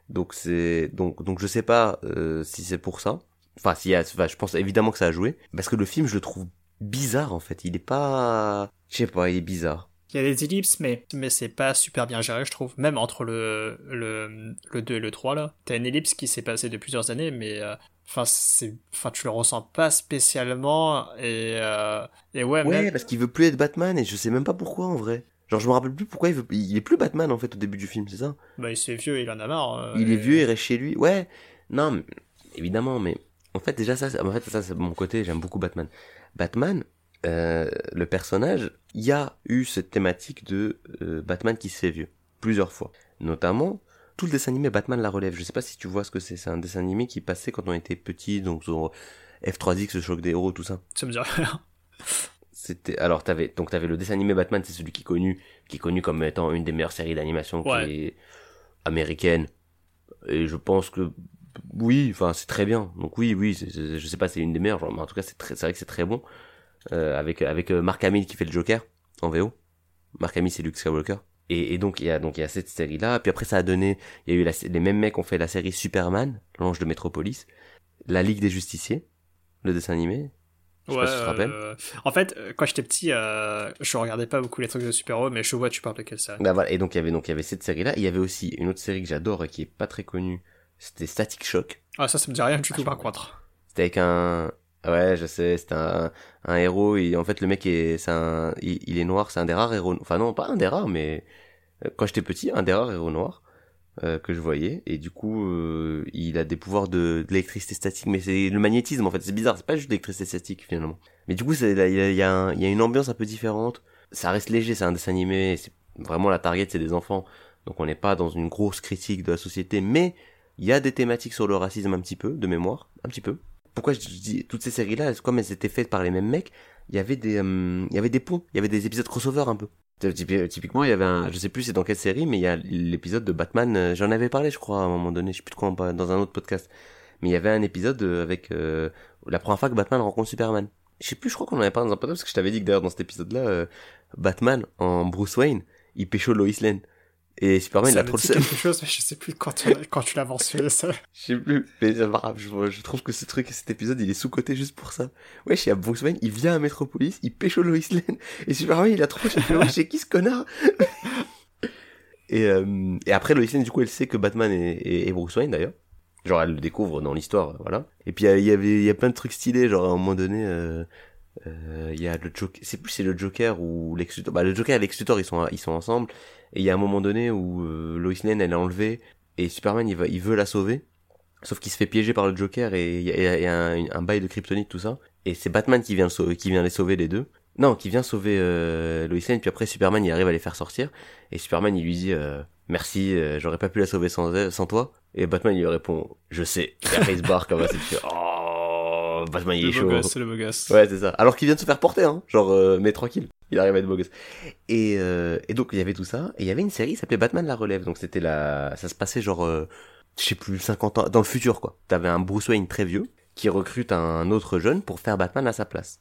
[SPEAKER 1] Donc c'est, donc, donc je sais pas euh, si c'est pour ça. Enfin, a, enfin, je pense évidemment que ça a joué parce que le film, je le trouve bizarre en fait. Il est pas, je sais pas, il est bizarre.
[SPEAKER 2] Il y a des ellipses, mais, mais c'est pas super bien géré, je trouve. Même entre le, le, le 2 et le 3, là. T'as une ellipse qui s'est passée de plusieurs années, mais, euh, enfin, c'est, enfin, tu le ressens pas spécialement, et, euh, et ouais,
[SPEAKER 1] Ouais,
[SPEAKER 2] même-
[SPEAKER 1] parce qu'il veut plus être Batman et je sais même pas pourquoi en vrai. Genre, je me rappelle plus pourquoi il veut, il est plus Batman en fait au début du film, c'est ça?
[SPEAKER 2] bah, il s'est vieux, il en a marre. euh,
[SPEAKER 1] Il est vieux, il reste chez lui. Ouais, non, mais- évidemment, mais en fait déjà ça, c'est- en fait ça c'est mon côté. J'aime beaucoup Batman. Batman, euh, le personnage, il y a eu cette thématique de euh, Batman qui se fait vieux plusieurs fois, notamment tout le dessin animé Batman la relève. Je sais pas si tu vois ce que c'est. C'est un dessin animé qui passait quand on était petit, donc sur F3X, le choc des héros, tout ça.
[SPEAKER 2] Ça me dit rien.
[SPEAKER 1] C'était alors t'avais donc t'avais le dessin animé Batman, c'est celui qui est connu, qui est connu comme étant une des meilleures séries d'animation
[SPEAKER 2] Ouais.
[SPEAKER 1] qui est américaine. Et je pense que oui, enfin c'est très bien. Donc oui, oui, je sais pas, c'est une des meilleures, genre, mais en tout cas c'est très, c'est vrai que c'est très bon. Euh, avec avec euh, Mark Hamill qui fait le Joker en VO. Mark Hamill c'est Luke Skywalker. Et, et donc il y a donc il y a cette série là. Puis après ça a donné, il y a eu la, les mêmes mecs ont fait la série Superman, l'ange de Métropolis, la Ligue des Justiciers, le dessin animé. Je sais pas si tu te rappelles.
[SPEAKER 2] euh, en fait, quand j'étais petit, euh, je regardais pas beaucoup les trucs de super-héros, mais je vois tu parles de quelle série?
[SPEAKER 1] Bah voilà, et donc il y avait donc il y avait cette série là, il y avait aussi une autre série que j'adore et qui est pas très connue, c'était Static Shock.
[SPEAKER 2] Ah, ça, ça me dit rien du tout,
[SPEAKER 1] Vachement
[SPEAKER 2] par contre.
[SPEAKER 1] C'était avec un ouais, je sais, c'était un, un héros et en fait le mec est c'est un il, est noir, c'est un des rares héros enfin non, pas un des rares mais euh, quand j'étais petit, un des rares héros noirs euh, que je voyais et du coup euh, il a des pouvoirs de, de l'électricité statique mais c'est le magnétisme en fait, c'est bizarre, c'est pas juste l'électricité statique finalement. Mais du coup, c'est il y a, y, a y a une ambiance un peu différente. Ça reste léger, c'est un dessin animé, c'est vraiment la target c'est des enfants. Donc on n'est pas dans une grosse critique de la société, mais il y a des thématiques sur le racisme un petit peu, de mémoire, un petit peu. Pourquoi je dis toutes ces séries-là, comme elles étaient faites par les mêmes mecs, il y avait des, euh, il y avait des ponts, il y avait des épisodes crossover un peu. Typi- Typiquement, il y avait un, je sais plus c'est dans quelle série, mais il y a l'épisode de Batman, euh, j'en avais parlé je crois à un moment donné, je sais plus de quoi on parle, dans un autre podcast. Mais il y avait un épisode euh, avec euh, la première fois que Batman rencontre Superman. Je sais plus, je crois qu'on en avait parlé dans un podcast, parce que je t'avais dit que d'ailleurs dans cet épisode-là, euh, Batman, en Bruce Wayne, il pécho Lois Lane. Et Superman, il a trop le seum.
[SPEAKER 2] quelque chose, mais je sais plus quand tu, quand tu l'as mentionné ça.
[SPEAKER 1] Je sais plus, mais c'est pas grave, je, je trouve que ce truc, cet épisode, il est sous-côté juste pour ça. Wesh, il y a Bruce Wayne, il vient à Metropolis, il pêche au Lois Lane, et Superman, il a trop, je fais, wesh, c'est qui ce connard? et, euh, et après, Lois Lane, du coup, elle sait que Batman est, est, est Bruce Wayne, d'ailleurs. Genre, elle le découvre dans l'histoire, voilà. Et puis, il y avait, il y a plein de trucs stylés, genre, à un moment donné, euh, il y a le Joker, c'est plus c'est le Joker ou Lex. Bah, le Joker et Lex ils sont, ils sont ensemble. Et il y a un moment donné où euh, Lois Lane, elle est enlevée, et Superman, il va, il veut la sauver. Sauf qu'il se fait piéger par le Joker et il y y a un, un bail de kryptonite, tout ça. Et c'est Batman qui vient, qui vient les sauver les deux. Non, qui vient sauver euh, Lois Lane, puis après Superman, il arrive à les faire sortir. Et Superman, il lui dit euh, Merci, euh, j'aurais pas pu la sauver sans, sans toi. Et Batman, il lui répond Je sais. Et après, il se barre comme ça, tu fais Oh, Batman, il est
[SPEAKER 2] Le
[SPEAKER 1] chaud.
[SPEAKER 2] c'est le beau gosse.
[SPEAKER 1] Ouais, c'est ça. Alors qu'il vient de se faire porter, hein. Genre, euh, mais tranquille. Il arrive à être beau gosse. Et, euh, et donc, il y avait tout ça. Et il y avait une série qui s'appelait Batman la relève. Donc, c'était la, ça se passait genre, euh, je sais plus, 50 ans, dans le futur, quoi. T'avais un Bruce Wayne très vieux qui recrute un autre jeune pour faire Batman à sa place.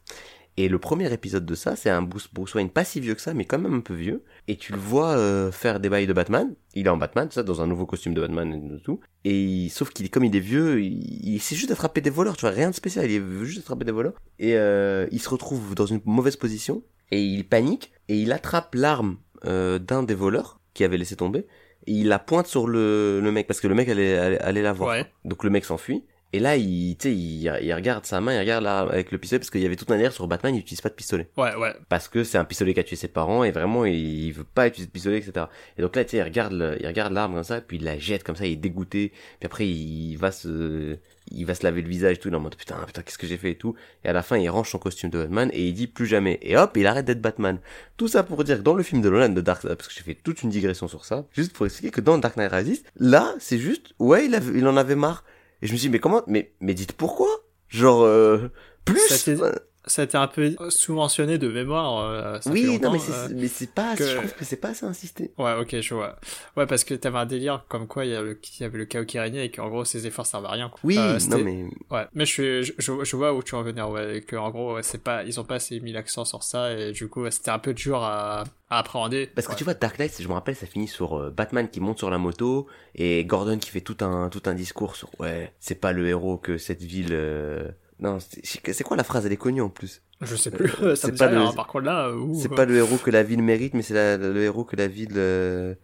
[SPEAKER 1] Et le premier épisode de ça, c'est un Bruce, Bruce Wayne pas si vieux que ça, mais quand même un peu vieux. Et tu le vois euh, faire des bails de Batman. Il est en Batman, ça, dans un nouveau costume de Batman et tout. Et il- sauf qu'il, comme il est vieux, il, il sait juste d'attraper des voleurs, tu vois, rien de spécial. Il veut juste attraper des voleurs. Et euh, il se retrouve dans une mauvaise position. Et il panique. Et il attrape l'arme euh, d'un des voleurs qui avait laissé tomber. Et il la pointe sur le, le mec, parce que le mec allait, allait, allait la voir.
[SPEAKER 2] Ouais.
[SPEAKER 1] Donc le mec s'enfuit. Et là, il, tu sais, il, il regarde sa main, il regarde là avec le pistolet, parce qu'il y avait toute manière sur Batman, il utilise pas de pistolet.
[SPEAKER 2] Ouais, ouais.
[SPEAKER 1] Parce que c'est un pistolet qui a tué ses parents, et vraiment, il, il veut pas utiliser de pistolet, etc. Et donc là, tu sais, il regarde, le- il regarde l'arme comme ça, puis il la jette comme ça, il est dégoûté, puis après, il va se, il va se laver le visage et tout, il est en mode, putain, putain, qu'est-ce que j'ai fait et tout. Et à la fin, il range son costume de Batman, et il dit plus jamais. Et hop, il arrête d'être Batman. Tout ça pour dire que dans le film de Nolan de Dark Knight, parce que j'ai fait toute une digression sur ça, juste pour expliquer que dans Dark Knight Rises, là, c'est juste, ouais, il, avait- il en avait marre. Et je me suis dit, mais comment, mais, mais dites pourquoi? Genre, euh, plus?
[SPEAKER 2] Ça Ça a été un peu sous-mentionné de mémoire. euh, ça
[SPEAKER 1] oui, non, mais
[SPEAKER 2] euh,
[SPEAKER 1] c'est, mais c'est pas,
[SPEAKER 2] que-
[SPEAKER 1] je trouve que c'est pas assez insisté.
[SPEAKER 2] Ouais, ok, je vois. Ouais, parce que t'avais un délire comme quoi il y, avait le chaos qui régnait et qu'en gros ses efforts servent à rien. Quoi.
[SPEAKER 1] Oui,
[SPEAKER 2] Euh,
[SPEAKER 1] non, mais,
[SPEAKER 2] Ouais, mais je, suis, je, je, vois où tu veux en venir, ouais, et que en gros, ouais, c'est pas, ils ont pas assez mis l'accent sur ça, et du coup, ouais, c'était un peu dur à, à appréhender.
[SPEAKER 1] Parce que tu vois, Dark Knight, je me rappelle, ça finit sur euh, Batman qui monte sur la moto et Gordon qui fait tout un tout un discours sur ouais, c'est pas le héros que cette ville. Euh, Non, c'est quoi la phrase Elle est connue en plus?
[SPEAKER 2] Je sais plus,
[SPEAKER 1] Euh, c'est pas le-
[SPEAKER 2] hein, par contre là, où,
[SPEAKER 1] C'est pas le héros que la ville mérite, mais c'est la- le héros que la ville. euh,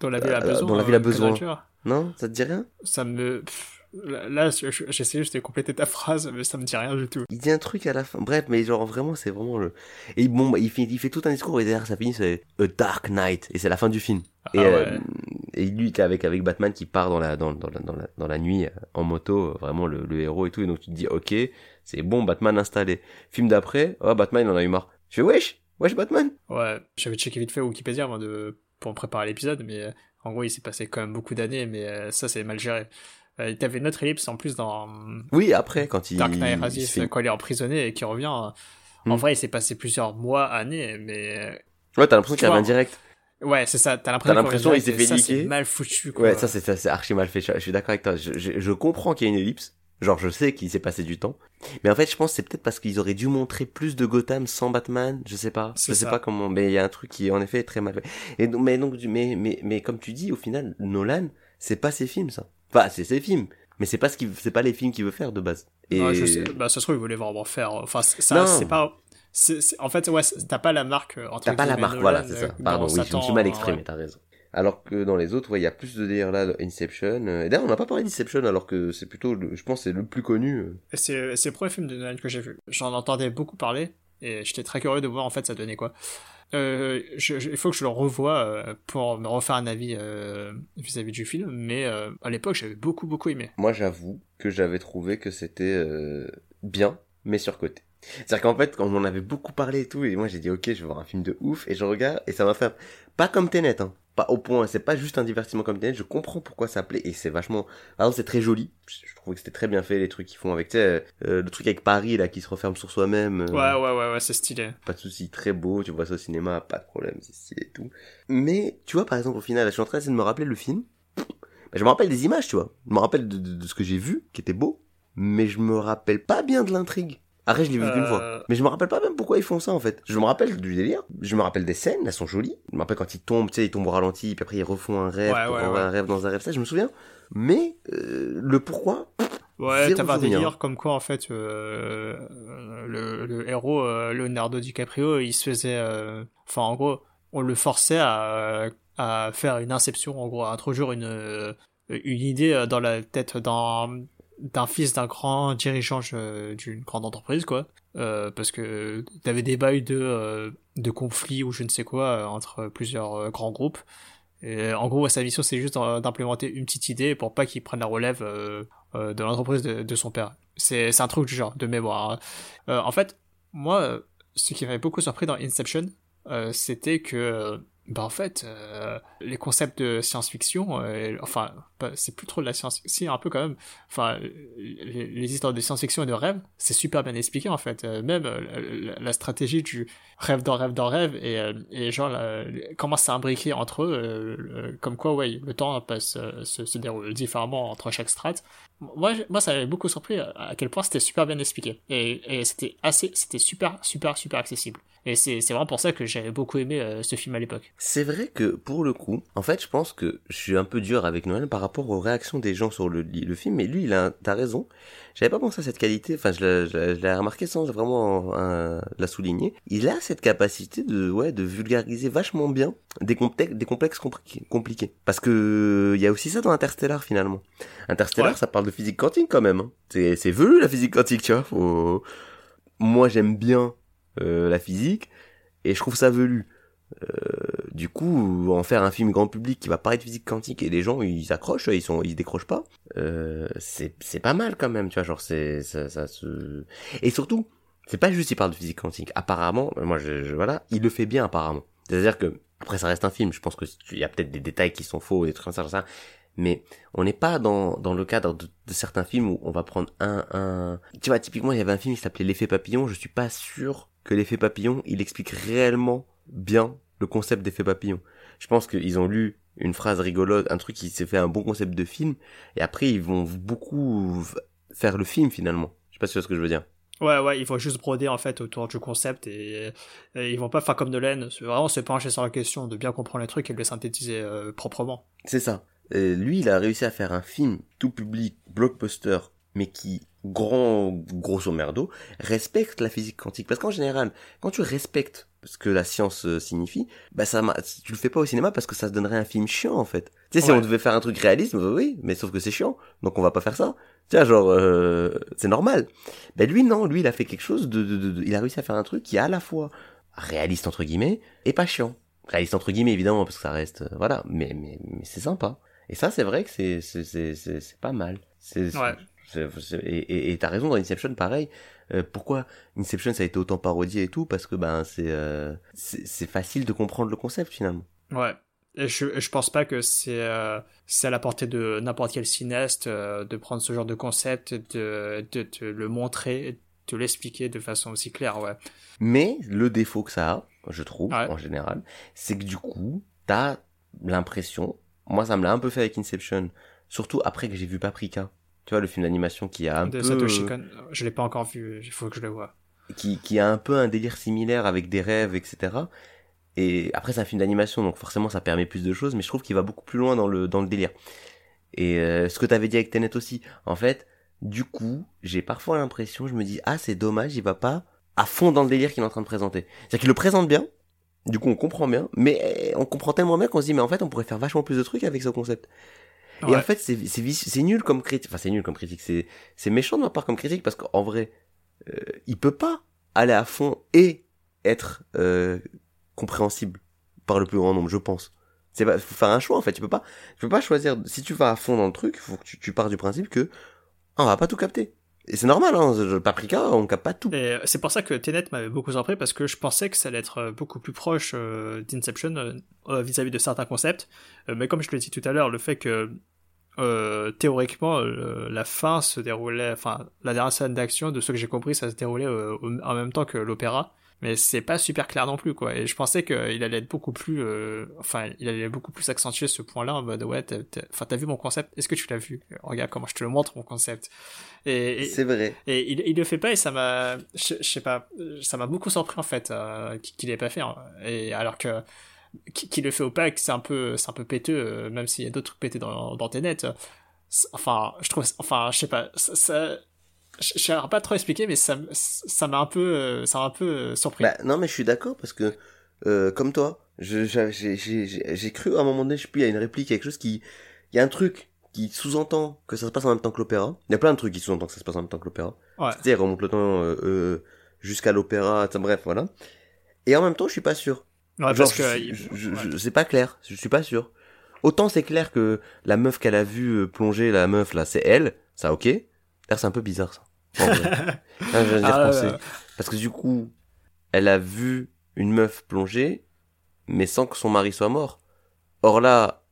[SPEAKER 2] dont la ville a
[SPEAKER 1] euh,
[SPEAKER 2] besoin.
[SPEAKER 1] dont la ville a
[SPEAKER 2] euh,
[SPEAKER 1] besoin. Non, ça te dit rien?
[SPEAKER 2] Ça me, là, là, je- je- j'essaie juste de compléter ta phrase, mais ça me dit rien du tout.
[SPEAKER 1] Il dit un truc à la fin. Bref, mais genre vraiment, c'est vraiment le. Et bon, bah, il fait il fait tout un discours et derrière ça finit c'est A Dark Knight et c'est la fin du film.
[SPEAKER 2] Ah
[SPEAKER 1] et,
[SPEAKER 2] ouais.
[SPEAKER 1] euh, et lui t'es avec avec Batman qui part dans la dans, dans, la, dans, la, dans la nuit euh, en moto euh, vraiment le, le héros et tout et donc tu te dis ok c'est bon Batman installé film d'après oh Batman il en a eu marre je fais wesh wesh Batman
[SPEAKER 2] Ouais, j'avais checké vite fait Wikipédia avant de, pour préparer l'épisode, mais euh, en gros, il s'est passé quand même beaucoup d'années, mais ça, c'est mal géré. Euh, T'avais une autre ellipse en plus dans
[SPEAKER 1] oui après quand il,
[SPEAKER 2] Dark Knight Rises,
[SPEAKER 1] fait-
[SPEAKER 2] quand il est emprisonné et qu'il revient. En
[SPEAKER 1] Hmm.
[SPEAKER 2] vrai, il s'est passé plusieurs mois, années, mais
[SPEAKER 1] ouais t'as l'impression qu'il revient direct
[SPEAKER 2] ouais, c'est ça. T'as l'impression,
[SPEAKER 1] T'as l'impression
[SPEAKER 2] qu'il
[SPEAKER 1] il s'est fait niquer.
[SPEAKER 2] mal foutu. Quoi.
[SPEAKER 1] ouais ça c'est ça c'est archi mal fait je, suis d'accord avec toi je, je, je comprends qu'il y a une ellipse genre je sais qu'il s'est passé du temps mais en fait je pense que c'est peut-être parce qu'ils auraient dû montrer plus de Gotham sans Batman je sais pas je sais
[SPEAKER 2] ça.
[SPEAKER 1] pas comment mais il y a un truc qui en effet est très mal fait et donc mais donc mais mais mais comme tu dis au final Nolan c'est pas ses films ça enfin c'est ses films mais c'est pas ce qu'il c'est pas les films qu'il veut faire de base et
[SPEAKER 2] je sais. Bah, ça se trouve, il voulait vraiment faire. Enfin, ça, c'est pas. C'est- c'est- En fait, ouais, t'as pas la marque. euh, entre
[SPEAKER 1] T'as pas la marque,
[SPEAKER 2] Nolan,
[SPEAKER 1] voilà, c'est
[SPEAKER 2] euh,
[SPEAKER 1] ça. Pardon,
[SPEAKER 2] dans
[SPEAKER 1] oui, je me suis mal
[SPEAKER 2] euh,
[SPEAKER 1] exprimé,
[SPEAKER 2] ouais.
[SPEAKER 1] t'as raison. Alors que dans les autres, ouais, il y a plus de délire là, Inception. euh, Et d'ailleurs, on n'a pas parlé d'Inception, alors que c'est plutôt, le- je pense, c'est le plus connu. euh.
[SPEAKER 2] C'est c'est le premier film de Nolan que j'ai vu. J'en entendais beaucoup parler et j'étais très curieux de voir en fait ça donnait quoi. Euh, je- je- il faut que je le revoie euh, pour me refaire un avis euh, vis-à-vis du film, mais euh, à l'époque j'avais beaucoup beaucoup aimé.
[SPEAKER 1] Moi, j'avoue que j'avais trouvé que c'était euh, bien, mais surcoté. C'est-à-dire qu'en fait, quand on en avait beaucoup parlé et tout, et moi j'ai dit ok, je vais voir un film de ouf, et je regarde, et ça m'a fait pas comme Tenet, hein. Pas au point, c'est pas juste un divertissement comme Tenet, je comprends pourquoi ça plaît, et c'est vachement, par exemple, c'est très joli, je trouvais que c'était très bien fait, les trucs qu'ils font avec, tu sais, euh, le truc avec Paris, là, qui se referme sur soi-même. euh,
[SPEAKER 2] Ouais ouais ouais ouais c'est stylé.
[SPEAKER 1] pas de souci, très beau, tu vois ça au cinéma, pas de problème, c'est stylé et tout. Mais, tu vois, par exemple, au final, je suis en train d'essayer de me rappeler le film. Bah, je me rappelle des images, tu vois. Je me rappelle de, de- de ce que j'ai vu, qui était beau. Mais je me rappelle pas bien de l'intrigue. Après, je l'ai vu qu'une
[SPEAKER 2] Euh,
[SPEAKER 1] fois. Mais je me rappelle pas même pourquoi ils font ça, en fait. Je me rappelle du délire. Je me rappelle des scènes, elles sont jolies. Je me rappelle quand ils tombent, tu sais, ils tombent au ralenti, puis après ils refont un rêve,
[SPEAKER 2] Ouais, ouais, ouais.
[SPEAKER 1] un rêve dans un rêve. Ça, je me souviens. Mais, euh, le pourquoi,
[SPEAKER 2] Ouais,
[SPEAKER 1] Zéro
[SPEAKER 2] t'avais un délire comme quoi en fait euh, le, le héros euh, Leonardo DiCaprio, il se faisait, euh, enfin en gros, on le forçait à, à faire une inception, en gros, à introduire une euh, une idée euh, dans la tête d'un d'un fils d'un grand dirigeant euh, d'une grande entreprise quoi, euh, parce que t'avais des bails de euh, de conflits ou je ne sais quoi entre plusieurs grands groupes. En gros, sa mission, c'est juste d'implémenter une petite idée pour pas qu'il prenne la relève de l'entreprise de, de son père. C'est un truc du genre, de mémoire. hein. En fait, moi, ce qui m'avait beaucoup surpris dans Inception, c'était que, bah en fait, euh, les concepts de science-fiction, euh, enfin, c'est plus trop de la science-fiction, un peu quand même. Enfin, les, histoires de science-fiction et de rêve, c'est super bien expliqué en fait. Euh, même euh, la, stratégie du rêve dans rêve dans rêve et, et genre la- comment c'est imbriqué entre eux, comme quoi, ouais, le temps passe, se, se déroule différemment entre chaque strate. Moi, moi, ça m'avait beaucoup surpris à à quel point c'était super bien expliqué et, c'était assez, c'était super, super, super accessible. Et c'est c'est vraiment pour ça que j'avais beaucoup aimé euh, ce film à l'époque.
[SPEAKER 1] C'est vrai que pour le coup, en fait, je pense que je suis un peu dur avec Noël par rapport aux réactions des gens sur le, le film, mais lui, il a, t'as raison. J'avais pas pensé à cette qualité, enfin, je l'ai- remarqué sans vraiment euh, la souligner. Il a cette capacité de, ouais, de vulgariser vachement bien des, complexes, des complexes compli- compliqués. Parce que il y a aussi ça dans Interstellar finalement. Interstellar,
[SPEAKER 2] Ouais.
[SPEAKER 1] ça parle de physique quantique quand même. hein. C'est, c'est velu la physique quantique, tu vois. Faut... Moi, j'aime bien euh, la physique et je trouve ça velu. Euh, du coup, en faire un film grand public qui va parler de physique quantique et les gens ils s'accrochent, ils sont ils décrochent pas, euh, c'est c'est pas mal quand même, tu vois, genre c'est ça, ça se et surtout c'est pas juste il parle de physique quantique. Apparemment, moi je, voilà, il le fait bien apparemment. C'est-à-dire que après ça reste un film, je pense que il y a peut-être des détails qui sont faux des trucs comme ça, ça. Mais on n'est pas dans, dans le cadre de, de certains films où on va prendre un, un... Tu vois, typiquement, il y avait un film qui s'appelait L'effet papillon. Je suis pas sûr que l'effet papillon, il explique réellement bien le concept d'effet papillon. Je pense qu'ils ont lu une phrase rigolote, un truc qui s'est fait un bon concept de film, et après ils vont beaucoup faire le film finalement. Je sais pas si tu vois ce que je veux dire.
[SPEAKER 2] Ouais, ouais, ils vont juste broder en fait autour du concept et, et ils vont pas faire comme Nolan, vraiment se pencher sur la question de bien comprendre les trucs et de le synthétiser euh, proprement.
[SPEAKER 1] C'est ça. Euh, lui, il a réussi à faire un film tout public, blockbuster, mais qui, grand, grosso merdo, respecte la physique quantique. Parce qu'en général, quand tu respectes ce que la science euh, signifie, bah ça, tu le fais pas au cinéma parce que ça se donnerait un film chiant en fait. Tu sais, si
[SPEAKER 2] Ouais.
[SPEAKER 1] on devait faire un truc réaliste, bah oui, mais sauf que c'est chiant, donc on va pas faire ça. Tu vois, genre, euh, c'est normal. Ben lui, non, lui, il a fait quelque chose de, de, de- de- il a réussi à faire un truc qui est à la fois réaliste entre guillemets et pas chiant. Réaliste entre guillemets évidemment parce que ça reste, euh, voilà, mais mais, mais c'est sympa. Et ça, c'est vrai que c'est c'est c'est pas mal. C'est
[SPEAKER 2] Ouais.
[SPEAKER 1] et t'as raison dans Inception, pareil. Euh, pourquoi Inception ça a été autant parodié et tout? Parce que ben c'est euh, c'est facile de comprendre le concept finalement.
[SPEAKER 2] Ouais. Et je, je pense pas que c'est euh, c'est à la portée de n'importe quel cinéaste euh, de prendre ce genre de concept, de, de te le montrer, de l'expliquer de façon aussi claire, ouais.
[SPEAKER 1] Mais le défaut que ça a, je trouve,
[SPEAKER 2] Ouais.
[SPEAKER 1] en général, c'est que du coup, t'as l'impression, moi ça me l'a un peu fait avec Inception, surtout après que j'ai vu Paprika. Tu vois, le film d'animation qui a un
[SPEAKER 2] de
[SPEAKER 1] peu,
[SPEAKER 2] Satoshi Kon. Je l'ai pas encore vu, il faut que je le vois.
[SPEAKER 1] qui, qui a un peu un délire similaire avec des rêves, etc. Et après, c'est un film d'animation, donc forcément, ça permet plus de choses, mais je trouve qu'il va beaucoup plus loin dans le, dans le délire. Et euh, ce que t'avais dit avec Tenet aussi, en fait, du coup, j'ai parfois l'impression, je me dis, ah, c'est dommage, il va pas à fond dans le délire qu'il est en train de présenter. C'est-à-dire qu'il le présente bien, du coup, on comprend bien, mais on comprend tellement bien qu'on se dit, mais en fait, on pourrait faire vachement plus de trucs avec ce concept. Et en fait, c'est c'est nul comme critique. Enfin, c'est nul comme critique. C'est c'est méchant de ma part comme critique parce qu'en vrai, euh, il peut pas aller à fond et être euh, compréhensible par le plus grand nombre, je pense. C'est pas faut faire un choix en fait. Tu peux pas tu peux pas choisir. Si tu vas à fond dans le truc, faut que tu, tu pars du principe que ah, on va pas tout capter. Et c'est normal. Hein, Paprika, on capte pas tout.
[SPEAKER 2] Et c'est pour ça que Tenet m'avait beaucoup surpris parce que je pensais que ça allait être euh, beaucoup plus proche euh, d'Inception euh, euh, vis-à-vis de certains concepts. Euh, mais comme je te l'ai dit tout à l'heure, le fait que euh, théoriquement euh, la fin se déroulait, enfin la dernière scène d'action de ce que j'ai compris, ça se déroulait euh, en même temps que l'opéra. mais c'est pas super clair non plus quoi. Et je pensais qu'il allait être beaucoup plus, enfin, il allait beaucoup plus accentuer ce point-là en mode ouais, enfin, t'as vu mon concept? Est-ce que tu l'as vu? Regarde comment je te le montre mon concept.
[SPEAKER 1] Et, c'est vrai.
[SPEAKER 2] Et il, il le fait pas et ça m'a, je, sais pas, ça m'a beaucoup surpris en fait qu'il l'ait pas fait. Hein. Et alors que qui, le fait opaque, c'est un peu, c'est un peu péteux, euh, même s'il y a d'autres trucs pétés dans, dans tes nets. Enfin, je trouve, enfin, je sais pas, ça, je ne saurais pas trop expliquer, mais ça, ça m'a un peu, euh, ça m'a un peu euh, surpris.
[SPEAKER 1] Bah, non, mais je suis d'accord parce que, euh, comme toi, j'ai cru à un moment donné, je sais plus, il y a une réplique, quelque chose qui, il y a un truc qui sous-entend que ça se passe en même temps que l'opéra. Il y a plein de trucs qui sous-entendent que ça se passe en même temps que l'opéra.
[SPEAKER 2] Ouais.
[SPEAKER 1] C'est-à-dire, remonte le temps euh, jusqu'à l'opéra, bref, voilà. Et en même temps, je suis pas sûr.
[SPEAKER 2] Ouais,
[SPEAKER 1] Genre,
[SPEAKER 2] parce que,
[SPEAKER 1] je, je, je, c'est pas clair. Je suis pas sûr. Autant c'est clair que la meuf qu'elle a vue plonger, la meuf là, c'est elle. Ça, ok. D'ailleurs, c'est un peu bizarre ça. Ah, je ah, Parce que du coup, elle a vu une meuf plonger, mais sans que son mari soit mort. Or là,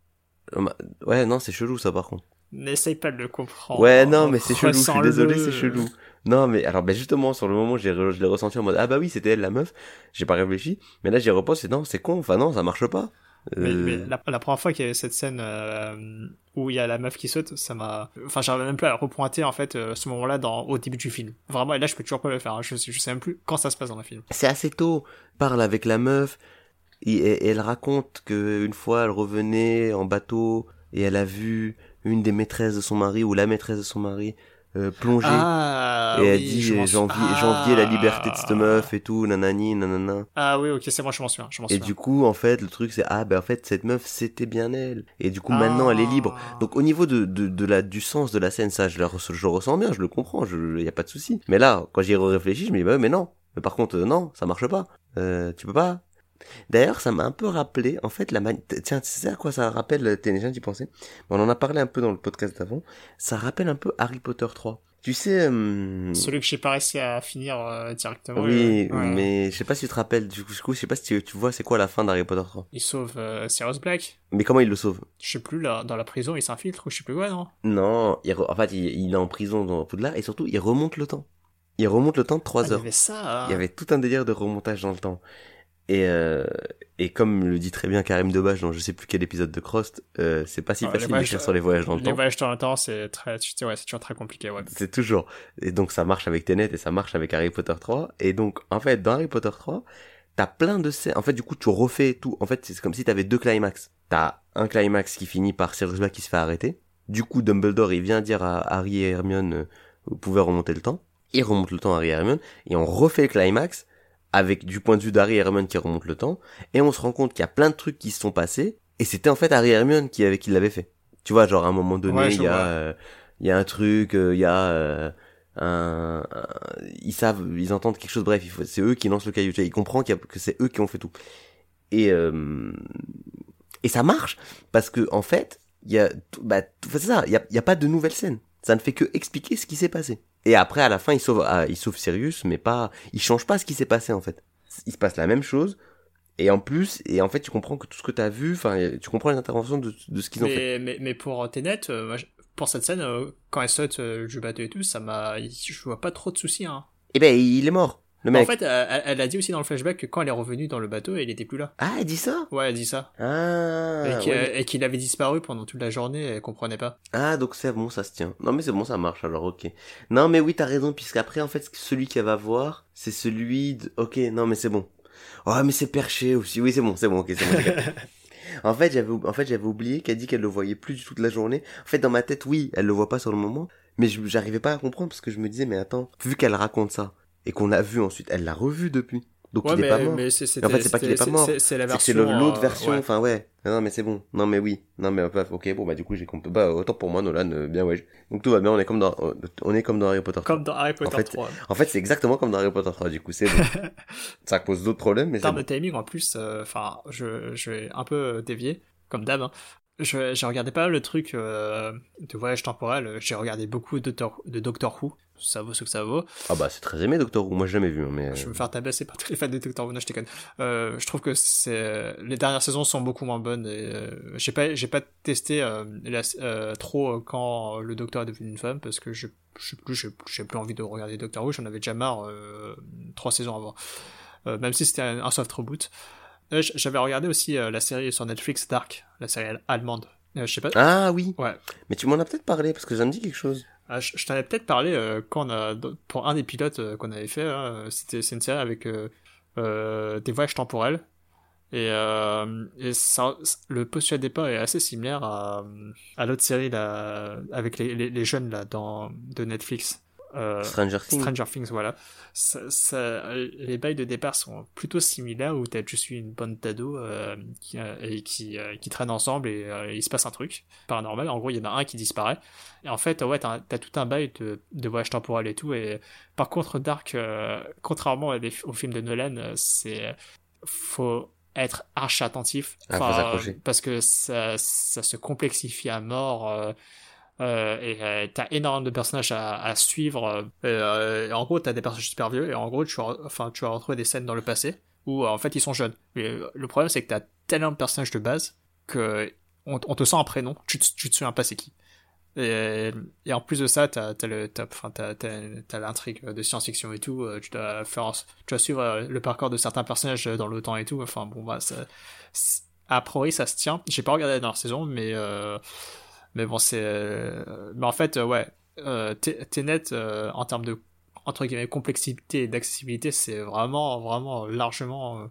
[SPEAKER 1] ouais, non, c'est chelou ça par contre.
[SPEAKER 2] N'essaye pas de le comprendre.
[SPEAKER 1] Ouais, non, mais c'est chelou, je suis désolé, c'est chelou. Non, mais alors, ben justement, sur le moment, j'ai, je l'ai ressenti en mode, ah bah oui, c'était elle la meuf, j'ai pas réfléchi, mais là j'y repose, c'est non, c'est con, enfin non, ça marche pas.
[SPEAKER 2] Mais, euh, la, la, première fois qu'il y avait cette scène euh, où il y a la meuf qui saute, ça m'a. Enfin, j'arrive même plus à repointer en fait euh, ce moment-là dans au début du film. Vraiment, et là, je peux toujours pas le faire. Hein. Je, je sais même plus quand ça se passe dans le film.
[SPEAKER 1] C'est assez tôt. Parle avec la meuf et, elle raconte que une fois, elle revenait en bateau et elle a vu une des maîtresses de son mari ou la maîtresse de son mari euh, plongée.
[SPEAKER 2] Ah,
[SPEAKER 1] et elle dit j'enviais la liberté de cette meuf et tout nanani nanana.
[SPEAKER 2] Ah oui ok c'est moi je m'en souviens, je
[SPEAKER 1] et du coup en fait le truc c'est ah ben en fait cette meuf c'était bien elle. Et du coup maintenant elle est libre.
[SPEAKER 2] Ah.
[SPEAKER 1] donc au niveau de, de, de la du sens de la scène ça je re- je le ressens bien je le comprends je y a pas de souci. Mais là quand j'y réfléchis je me dis bah mais non. Mais par contre euh, non ça marche pas. Euh, tu peux pas D'ailleurs, ça m'a un peu rappelé, en fait, la mani... Tiens, tu sais à quoi ça rappelle, t'es déjà d'y penser? On en a parlé un peu dans le podcast d'avant. Ça rappelle un peu Harry Potter 3. Tu sais... hum,
[SPEAKER 2] Celui que j'ai pas réussi à finir euh, directement.
[SPEAKER 1] Oui,
[SPEAKER 2] euh, ouais.
[SPEAKER 1] mais je sais pas si tu te rappelles, du coup, je sais pas si tu, tu vois c'est quoi la fin d'Harry Potter 3.
[SPEAKER 2] Il sauve euh, Sirius Black.
[SPEAKER 1] Mais comment il le sauve?
[SPEAKER 2] Je sais plus là, dans la prison, il s'infiltre ou je sais plus quoi, non?
[SPEAKER 1] Non, il re- en fait, il, il est en prison dans Poudlard et surtout, il remonte le temps. Il remonte le temps de 3
[SPEAKER 2] Ah, Il y
[SPEAKER 1] heures.
[SPEAKER 2] avait ça. hein.
[SPEAKER 1] Il y avait tout un délire de remontage dans le temps. Et, euh, et comme le dit très bien Karim Debache dans je sais plus quel épisode de Crost, euh, c'est pas si
[SPEAKER 2] Ouais, les
[SPEAKER 1] facile d'écrire sur les voyages dans le
[SPEAKER 2] Les
[SPEAKER 1] temps.
[SPEAKER 2] voyages dans le temps, c'est très, tu sais, ouais, c'est toujours très compliqué, ouais.
[SPEAKER 1] C'est toujours. Et donc ça marche avec Tenet et ça marche avec Harry Potter 3. Et donc en fait dans Harry Potter 3, t'as plein de scènes. En fait du coup tu refais tout. En fait c'est comme si t'avais deux climax. T'as un climax qui finit par Sirius Black qui se fait arrêter. Du coup Dumbledore il vient dire à Harry et Hermione euh, vous pouvez remonter le temps. Il remonte le temps à Harry et Hermione et on refait le climax avec du point de vue d'Harry et Hermione qui remonte le temps et on se rend compte qu'il y a plein de trucs qui se sont passés et c'était en fait Harry et Hermione qui qui l'avait fait. Tu vois genre à un moment donné
[SPEAKER 2] Ouais,
[SPEAKER 1] il y a euh, il y a un truc euh, il y a euh, un, un- ils savent ils entendent quelque chose bref il c'est eux qui lancent le caillou il comprend qu'il y a- que c'est eux qui ont fait tout. Et et ça marche parce que en fait il y a bah tout- c'est ça il y a, il y a pas de nouvelle scène ça ne fait que expliquer ce qui s'est passé et après à la fin il sauve ah, il sauve Sirius mais pas il change pas ce qui s'est passé en fait. Il se passe la même chose. Et en plus et en fait tu comprends que tout ce que tu as vu enfin tu comprends les interventions de, de ce qu'ils ont fait.
[SPEAKER 2] Mais, pour Tenet, euh, moi, je- pour cette scène, euh, quand elle saute euh, du bateau et tout, ça m'a, je vois pas trop de soucis, hein.
[SPEAKER 1] et ben il est mort le
[SPEAKER 2] En fait, elle, a dit aussi dans le flashback que quand elle est revenue dans le bateau, il était plus là.
[SPEAKER 1] ah elle dit ça?
[SPEAKER 2] Ouais, elle dit ça.
[SPEAKER 1] ah
[SPEAKER 2] et qu'il avait disparu pendant toute la journée, elle comprenait pas.
[SPEAKER 1] Ah, donc c'est bon, ça se tient. Non, mais c'est bon, ça marche, alors ok. Non, mais oui, t'as raison, puisqu'après, en fait, celui qu'elle va voir, c'est celui de... Ok, non, mais c'est bon. Oh, mais c'est perché aussi. Oui, c'est bon, c'est bon, ok, c'est bon. en fait, j'avais, en fait, j'avais oublié qu'elle dit qu'elle le voyait plus du toute la journée. En fait, dans ma tête, oui, elle le voit pas sur le moment, mais j'arrivais pas à comprendre parce que je me disais, mais attends, vu qu'elle raconte ça, et qu'on l'a vu ensuite, elle l'a revu depuis. Donc
[SPEAKER 2] Ouais,
[SPEAKER 1] il est
[SPEAKER 2] mais,
[SPEAKER 1] pas mort.
[SPEAKER 2] mais c'est,
[SPEAKER 1] en fait, c'est pas qu'il est pas mort.
[SPEAKER 2] C'est, c'est la
[SPEAKER 1] C'est c'est
[SPEAKER 2] version.
[SPEAKER 1] le- l'autre
[SPEAKER 2] euh,
[SPEAKER 1] version,
[SPEAKER 2] ouais.
[SPEAKER 1] enfin ouais. Non mais c'est bon. Non mais oui. Non mais ok bon bah du coup j'ai compris. Bah autant pour moi Nolan, euh, bien ouais. Donc tout va bien, on est comme dans on est comme dans Harry Potter. 3.
[SPEAKER 2] Comme dans Harry Potter
[SPEAKER 1] fait,
[SPEAKER 2] 3.
[SPEAKER 1] En fait c'est exactement comme dans Harry Potter 3 du coup c'est bon. Ça pose d'autres problèmes mais
[SPEAKER 2] En
[SPEAKER 1] c'est
[SPEAKER 2] termes
[SPEAKER 1] bon.
[SPEAKER 2] de timing, en plus, euh, enfin, je, je vais un peu dévier, comme d'hab. hein. Je, j'ai regardé pas le truc euh, de voyage temporel. J'ai regardé beaucoup de, de Doctor Who. Ça vaut ce que ça vaut.
[SPEAKER 1] Ah bah c'est très aimé Doctor Who. Moi j'ai jamais vu hein, mais.
[SPEAKER 2] Je vais
[SPEAKER 1] euh,
[SPEAKER 2] me faire tabasser par tous les fans de Doctor Who. Non, je déconne. Euh, je trouve que c'est les dernières saisons sont beaucoup moins bonnes. Et, euh, j'ai pas j'ai pas testé euh, la- trop quand le Docteur est devenu une femme parce que je sais plus j'ai plus envie de regarder Doctor Who. J'en avais déjà marre trois saisons avant. même si c'était un, un soft reboot. J'avais regardé aussi la série sur Netflix Dark, la série al- allemande. Je sais pas.
[SPEAKER 1] Ah oui.
[SPEAKER 2] Ouais.
[SPEAKER 1] Mais tu m'en as peut-être parlé parce que ça me dit quelque chose.
[SPEAKER 2] Ah, je t'en avais peut-être parlé euh, quand on a pour un des pilotes euh, qu'on avait fait. hein, C'était c'est une série avec euh, des voyages temporels et, et ça, le postulat de départ est assez similaire à, l'autre série là avec les, les, les jeunes là dans de Netflix. Euh,
[SPEAKER 1] Stranger Things.
[SPEAKER 2] Stranger Things, voilà. Ça, ça- les bails de départ sont plutôt similaires où t'as juste une bande d'ados euh, qui, euh, et qui, euh, qui traînent ensemble et il se passe un truc paranormal. En gros, il y en a un qui disparaît. Et en fait, ouais, t'as as tout un bail de, de voyage temporel et tout. Et par contre, Dark, contrairement à des- aux films de Nolan, c'est faut être archi attentif.
[SPEAKER 1] Ah,
[SPEAKER 2] parce que ça, ça se complexifie à mort. Euh, et euh, t'as énormément de personnages à, suivre. euh, et, euh, et en gros, t'as des personnages super vieux et en gros, tu vas, enfin, tu vas retrouver des scènes dans le passé où en fait ils sont jeunes. Euh, le problème, c'est que t'as tellement de personnages de base que on, te sent un prénom, tu te, souviens pas c'est qui. Et, et en plus de ça, t'as t'as, enfin, l'intrigue de science-fiction et tout. Tu dois faire, tu dois suivre le parcours de certains personnages dans le temps et tout. Enfin bon bah ça, a priori ça se tient. J'ai pas regardé la dernière saison, mais mais bon c'est, euh, mais en fait euh, ouais, euh, Tenet en termes de entre guillemets complexité et d'accessibilité, c'est vraiment vraiment largement,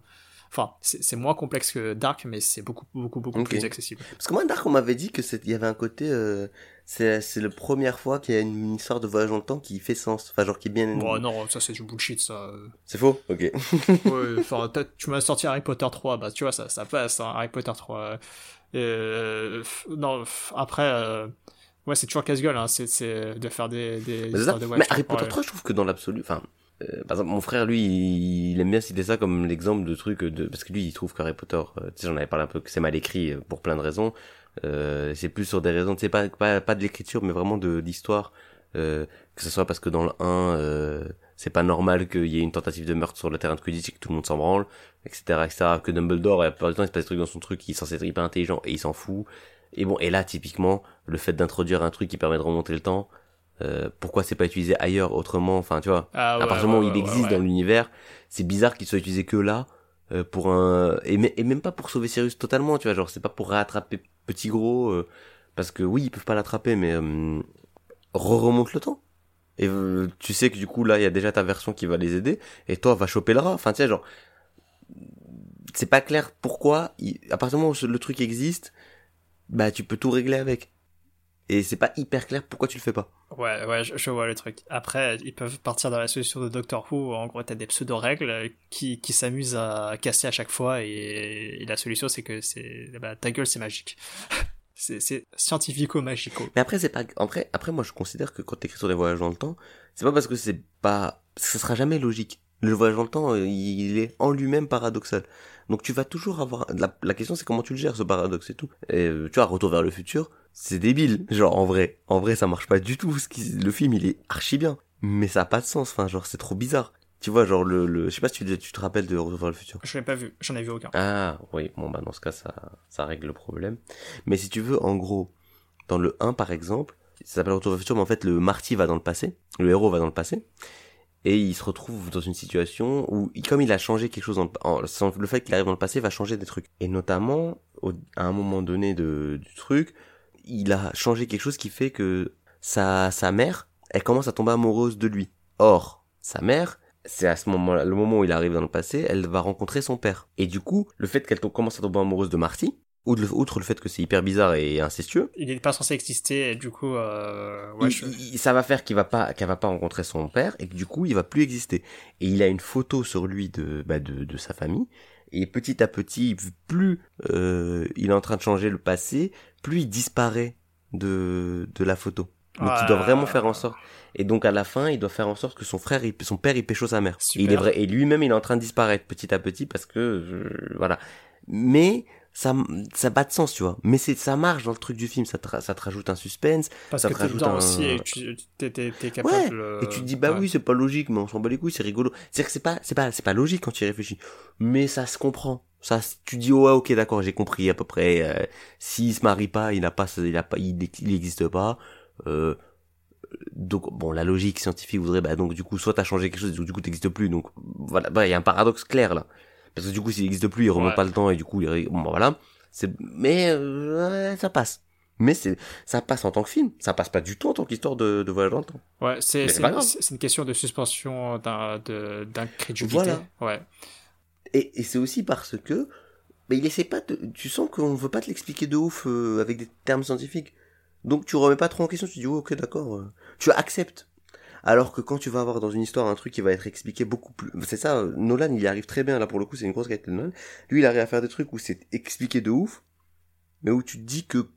[SPEAKER 2] enfin c'est, moins complexe que Dark, mais c'est beaucoup beaucoup beaucoup plus accessible.
[SPEAKER 1] Parce que moi, Dark, on m'avait dit que il y avait un côté, euh, c'est, c'est la première fois qu'il y a une histoire de voyage dans le temps qui fait sens. Enfin, genre qui est bien.
[SPEAKER 2] Bon non, ça c'est du bullshit ça.
[SPEAKER 1] C'est faux? Ok.
[SPEAKER 2] ouais, enfin, t'as- tu m'as sorti Harry Potter 3, bah tu vois, ça, ça passe, hein, Harry Potter 3. Euh, non, après, euh, ouais, c'est toujours casse-gueule, hein, c'est, c'est de faire des, des histoires de
[SPEAKER 1] Mais Harry Potter
[SPEAKER 2] temporel.
[SPEAKER 1] 3, je trouve que dans l'absolu, enfin, euh, par exemple, mon frère, lui, il, il aime bien citer ça comme l'exemple de truc de, parce que lui, il trouve qu'Harry Potter, euh, tu sais, j'en avais parlé un peu, que c'est mal écrit euh, pour plein de raisons. Euh, c'est plus sur des raisons, tu sais, pas, pas, pas de l'écriture, mais vraiment de l'histoire. Euh, que ce soit parce que dans le 1, euh, c'est pas normal qu'il y ait une tentative de meurtre sur le terrain de Quidditch et que tout le monde s'en branle, etc., etc. Que Dumbledore, la plupart du temps, il se passe des trucs dans son truc, il est censé être hyper intelligent et il s'en fout. Et bon, et là, typiquement, le fait d'introduire un truc qui permet de remonter le temps, euh, pourquoi c'est pas utilisé ailleurs autrement? Enfin tu vois
[SPEAKER 2] Ah,
[SPEAKER 1] à
[SPEAKER 2] ouais,
[SPEAKER 1] partir du moment
[SPEAKER 2] ouais,
[SPEAKER 1] où il existe
[SPEAKER 2] ouais.
[SPEAKER 1] dans l'univers c'est bizarre qu'il soit utilisé que là euh, pour un et, et même pas pour sauver Sirius totalement tu vois genre c'est pas pour rattraper petit gros euh, parce que oui ils peuvent pas l'attraper mais euh, remonte le temps et euh, tu sais que du coup là il y a déjà ta version qui va les aider et toi va choper le rat enfin tu sais genre c'est pas clair pourquoi il- à partir du moment où le truc existe bah tu peux tout régler avec et c'est pas hyper clair pourquoi tu le fais pas
[SPEAKER 2] Ouais, ouais, je, je vois le truc. Après, ils peuvent partir dans la solution de Doctor Who. En gros, t'as des pseudo-règles qui, qui s'amusent à casser à chaque fois et, et la solution, c'est que c'est, bah, ta gueule, c'est magique. c'est, c'est scientifico-magico.
[SPEAKER 1] Mais après, c'est pas, après, après, moi, je considère que quand t'écris sur les voyages dans le temps, c'est pas parce que c'est pas, ça sera jamais logique. Le voyage dans le temps, euh, il est en lui-même paradoxal. Donc tu vas toujours avoir, la, la question c'est comment tu le gères, ce paradoxe et tout. Et euh, tu vois, Retour vers le futur, c'est débile. Genre, en vrai, en vrai, ça marche pas du tout. Ce qui, le film, il est archi bien. Mais ça a pas de sens. Enfin, genre, c'est trop bizarre. Tu vois, genre, le, le, je sais pas si tu, tu te rappelles de Retour vers le futur.
[SPEAKER 2] Je l'ai pas vu, j'en ai vu aucun.
[SPEAKER 1] Ah, oui, bon, bah, dans ce cas, ça, ça règle le problème. Mais si tu veux, en gros, dans le 1, par exemple, ça s'appelle Retour vers le futur, mais en fait, le Marty va dans le passé, le héros va dans le passé, et il se retrouve dans une situation où, comme il a changé quelque chose, en, le fait qu'il arrive dans le passé va changer des trucs. Et notamment, à un moment donné de, du truc, il a changé quelque chose qui fait que sa, sa mère, elle commence à tomber amoureuse de lui. Or, sa mère, c'est à ce moment-là, le moment où il arrive dans le passé, elle va rencontrer son père. Et du coup, le fait qu'elle commence à tomber amoureuse de Marty, outre le, fait que c'est hyper bizarre et incestueux,
[SPEAKER 2] Il est pas censé exister, et du coup, euh, ouais,
[SPEAKER 1] il-
[SPEAKER 2] je-
[SPEAKER 1] il- ça va faire qu'il va pas qu'elle va pas rencontrer son père et que du coup il va plus exister. Et il a une photo sur lui de bah, de, de sa famille. Et petit à petit plus euh, il est en train de changer le passé plus il disparaît de de la photo. Donc il doit vraiment faire en sorte. Et donc à la fin il doit faire en sorte que son frère il- son père il pécho sa mère. Et il est vrai et lui-même il est en train de disparaître petit à petit parce que euh, voilà. Mais ça ça bat de sens tu vois. Mais c'est ça marche dans le truc du film ça te, ça te rajoute un suspense
[SPEAKER 2] parce
[SPEAKER 1] ça
[SPEAKER 2] que
[SPEAKER 1] te rajoute
[SPEAKER 2] dedans
[SPEAKER 1] un-
[SPEAKER 2] aussi et tu t'es, capable
[SPEAKER 1] Ouais, et tu te dis bah
[SPEAKER 2] ouais.
[SPEAKER 1] oui c'est pas logique mais on s'en bat les couilles c'est rigolo. C'est que c'est pas c'est pas c'est pas logique quand tu y réfléchis. Mais ça se comprend. Ça tu dis ouais ok d'accord j'ai compris à peu près euh, s'il se marie pas il a pas il a pas il, il existe pas euh, donc bon, la logique scientifique voudrait, bah donc du coup, soit t'as changé quelque chose, du coup t'existes plus, donc voilà, bah il y a un paradoxe clair là, parce que du coup s'il existe plus, il remonte
[SPEAKER 2] Ouais.
[SPEAKER 1] pas le temps et du coup, il, bon bah, voilà, c'est, mais euh, ça passe. Mais c'est, ça passe en tant que film, ça passe pas du tout en tant qu'histoire de, de voyage dans le temps.
[SPEAKER 2] Ouais, c'est une question de suspension d'un- de- d'incrédulité.
[SPEAKER 1] Voilà.
[SPEAKER 2] Ouais.
[SPEAKER 1] Et, et c'est aussi parce que, mais il essaie pas de, tu sens qu'on veut pas te l'expliquer de ouf euh, avec des termes scientifiques. Donc tu remets pas trop en question, tu dis oh, ok d'accord, euh, tu acceptes. Alors que quand tu vas avoir dans une histoire un truc qui va être expliqué beaucoup plus, c'est ça, Nolan il y arrive très bien là pour le coup, c'est une grosse qualité de Nolan. Lui il arrive à faire des trucs où c'est expliqué de ouf, mais où tu te dis que